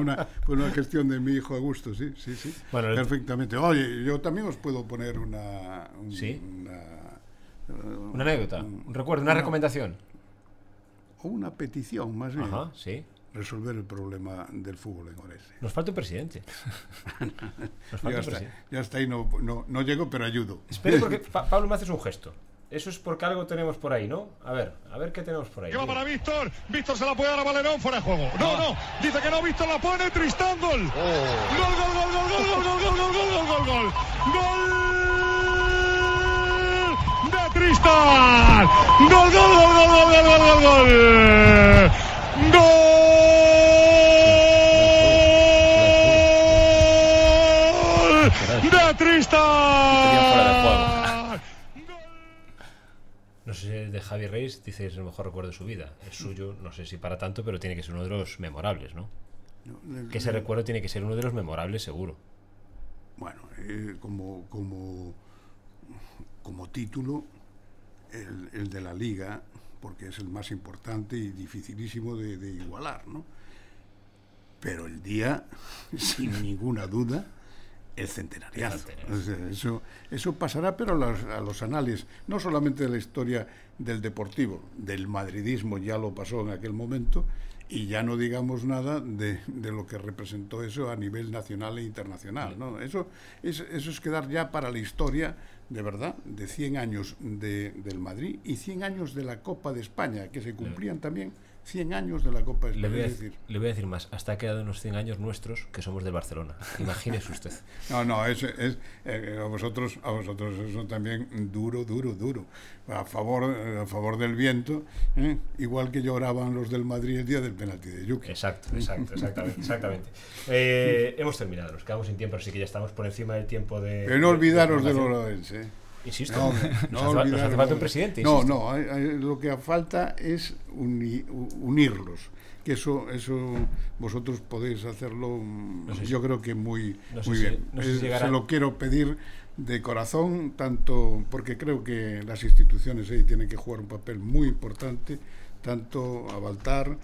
Una, fue una gestión de mi hijo Augusto, sí, sí, sí. Bueno, Perfectamente. Oye, yo también os puedo poner una... un- Sí. Una, Una anécdota, un recuerdo, una recomendación. o una petición, más bien. Ajá, sí. Resolver el problema del fútbol en Orense. Nos falta un presidente. Nos Yo falta un hasta, presidente. yo hasta ahí no, no, no llego, pero ayudo. Espera, porque Pa- Pablo me haces un gesto. Eso es porque algo tenemos por ahí, ¿no? A ver, a ver qué tenemos por ahí. Va para Víctor. Víctor se la puede dar a Valerón fuera de juego. No, no. Dice que no. Víctor la pone. Tristán gol. Gol, gol, gol, gol, gol, gol, gol, gol, gol, gol, gol, gol. Gol de Tristán. Gol, gol, gol, gol, gol, gol, gol, gol, gol. Gol de Javi Reis dice que es el mejor recuerdo de su vida. Es suyo, no sé si para tanto, pero tiene que ser uno de los memorables, ¿no? No, el- Que ese recuerdo tiene que ser uno de los memorables, seguro. Bueno, eh, como, como, como título, el, el de la liga, porque es el más importante y dificilísimo de, de igualar, ¿no? Pero el día, sin ninguna duda, el centenariazo. Eso, eso pasará, pero a los, a los anales, no solamente de la historia del deportivo, del madridismo ya lo pasó en aquel momento, y ya no digamos nada de, de lo que representó eso a nivel nacional e internacional. ¿no? Eso, es, eso es quedar ya para la historia, de verdad, de 100 años de, del Madrid y 100 años de la Copa de España, que se cumplían también 100 años de la Copa de Le España. voy, a, decir, le voy a decir más. Hasta ha quedado unos 100 años nuestros que somos del Barcelona. Imagínese usted. No, no, es, es eh, a vosotros, a vosotros eso también duro, duro, duro. A favor, eh, a favor del viento, ¿eh? igual que lloraban los del Madrid el día del penalti de Yuki. Exacto, exacto, exactamente. exactamente. Eh, hemos terminado, nos quedamos sin tiempo, así que ya estamos por encima del tiempo de. Pero no olvidaros de los Orense. Insisto, No, nos, no hace, nos hace falta un presidente. No, insisto. no, hay- hay- lo que falta es uni- unirlos. Que eso, eso vosotros podéis hacerlo, mm, si- yo creo que muy, muy si- bien. no sé si llegará- Se lo quiero pedir de corazón, tanto porque creo que las instituciones ahí tienen que jugar un papel muy importante, tanto a Baltar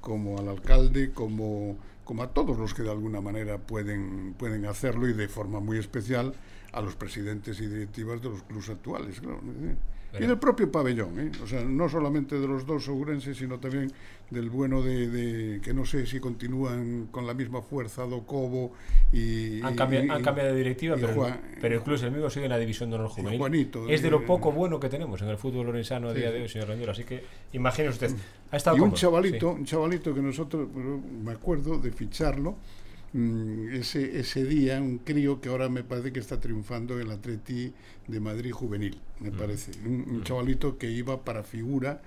como al alcalde, como, como a todos los que de alguna manera pueden, pueden hacerlo y de forma muy especial a los presidentes y directivas de los clubes actuales. claro, ¿eh? Y del propio pabellón, ¿eh? o sea, no solamente de los dos ourenses, sino también del bueno de, de- que no sé si continúan con la misma fuerza do Cobo y... Han cambiado, y- han cambiado de directiva, pero, Juan- pero el club es el mismo, sigue en la división de honor juvenil. Juanito, es de lo eh, poco bueno que tenemos en el fútbol lorenzano a Sí, día de hoy, señor Rendero. Así que imagínese usted, ha estado Y un cómodo, chavalito, sí. un chavalito que nosotros, pero me acuerdo de ficharlo, mm, ese, ese día, un crío que ahora me parece que está triunfando en el Atleti de Madrid juvenil, me parece. Un, un chavalito que iba para figura,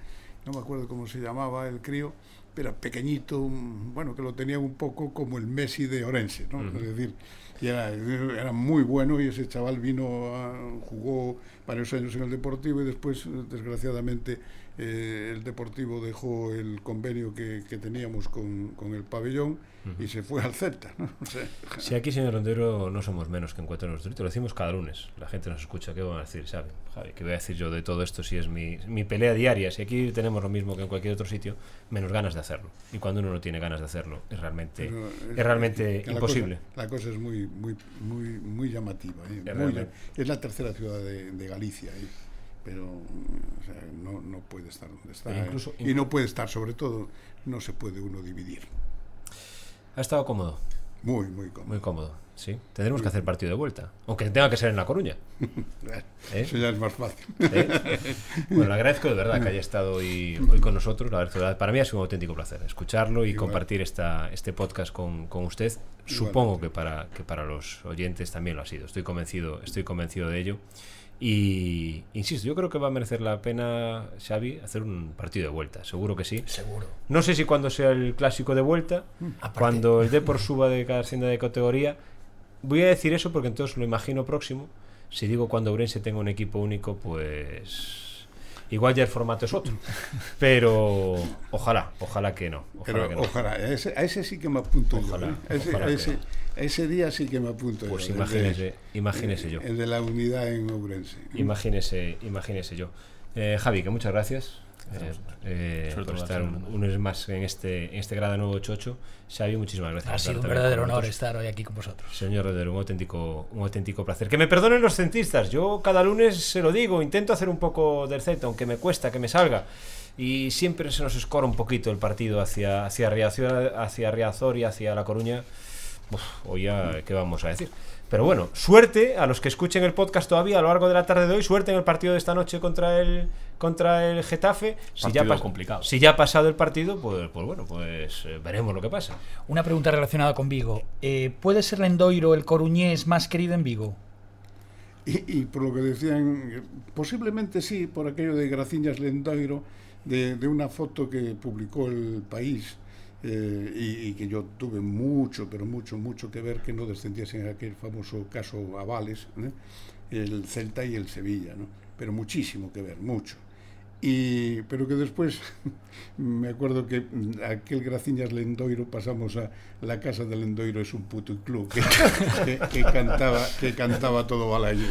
no me acuerdo cómo se llamaba el crío, pero pequeñito, bueno, que lo tenía un poco como el Messi de Orense, ¿no? Es decir, y era, era, muy bueno y ese chaval vino, a, jugó varios años en el Deportivo y después, desgraciadamente, eh, el Deportivo dejó el convenio que, que teníamos con, con, el pabellón y se fue al Celta. ¿no? O sea, si aquí, señor Rondero, no somos menos que en Cuatro Nuestro lo decimos cada lunes. La gente nos escucha, ¿qué van a decir? ¿Sabe? Javi, ¿qué voy a decir yo de todo esto si es mi, mi pelea diaria? Si aquí tenemos lo mismo que en cualquier otro sitio, menos ganas de hacerlo. Y cuando uno no tiene ganas de hacerlo, es realmente, es, es, realmente imposible. La cosa, la cosa, es muy, muy, muy, muy llamativa. ¿eh? Es, muy, es, la tercera ciudad de, de Galicia. ¿eh? Pero o sea, no, no, puede estar donde está. Incluso, y no puede estar, sobre todo, no se puede uno dividir. ¿Ha estado cómodo? Muy, muy cómodo. Muy cómodo, sí. Tendremos muy que hacer partido de vuelta, aunque tenga que ser en La Coruña. ¿Eh? Eso ya es más fácil. ¿Eh? Bueno, le agradezco de verdad que haya estado hoy, hoy con nosotros. La verdad, para mí ha sido un auténtico placer escucharlo y Igual. compartir esta, este podcast con, con usted. Supongo que para, que para los oyentes también lo ha sido. Estoy convencido, estoy convencido de ello. Y insisto, yo creo que va a merecer la pena, Xavi, hacer un partido de vuelta. Seguro que sí. Seguro. No sé si cuando sea el clásico de vuelta, Aparte. cuando el Depor suba de cada senda de categoría. Voy a decir eso porque entonces lo imagino próximo. Si digo cuando Urense tenga un equipo único, pues. Igual ya el formato es otro. Pero ojalá, ojalá que no. Ojalá Pero que no. ojalá, a ese, a ese sí que me apunto. Ojalá, yo, ¿eh? ese, ojalá a ese, día sí que me apunto. Pues yo, imagínese, de, imagínese yo. El de la unidad en Ourense. Imagínese, imagínese yo. Eh, Javi, que muchas gracias. Eh, eh, por estar un, un, mes más en este, en este grado 988. Xavi, muchísimas gracias. Ha sido un verdadero honor estar hoy aquí con vosotros. Señor Rodero, un auténtico, un auténtico placer. Que me perdonen los centristas. Yo cada lunes se lo digo, intento hacer un poco del Celta, aunque me cuesta que me salga. Y siempre se nos escora un poquito el partido hacia, hacia, Riazor, hacia Riazor y hacia La Coruña. Uf, hoy ya, ¿qué vamos a decir? Pero bueno, suerte a los que escuchen el podcast todavía a lo largo de la tarde de hoy, suerte en el partido de esta noche contra el contra el Getafe. Si ya, complicado. si ya ha pasado el partido, pues, pues bueno, pues eh, veremos lo que pasa. Una pregunta relacionada con Vigo. Eh, ¿Puede ser Lendoiro el coruñés más querido en Vigo? Y, y, por lo que decían, posiblemente sí, por aquello de Graciñas Lendoiro, de, de una foto que publicó el país eh, y, y, que yo tuve mucho, pero mucho, mucho que ver que no descendiese en aquel famoso caso Avales, ¿eh? el Celta y el Sevilla, ¿no? pero muchísimo que ver, mucho. Y, pero que después me acuerdo que aquel Graciñas Lendoiro pasamos a la casa de Lendoiro es un puto club que, que, que cantaba que cantaba todo Balaguer.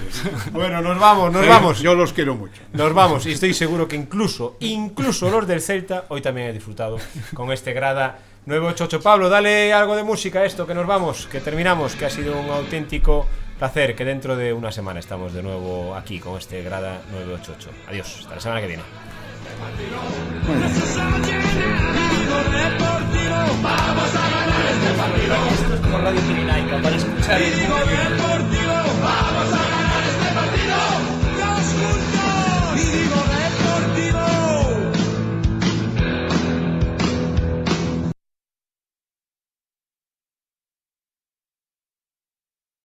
Bueno, nos vamos, nos vamos. Yo los quiero mucho. Nos vamos y estoy seguro que incluso incluso los del Celta hoy también he disfrutado con este grada 988. Pablo, dale algo de música a esto que nos vamos, que terminamos, que ha sido un auténtico placer que dentro de una semana estamos de nuevo aquí con este Grada 988. Adiós, hasta la semana que viene. Bueno. Vamos a ganar este partido. Esto es como Radio Pirinaica para escuchar. Vamos a ganar.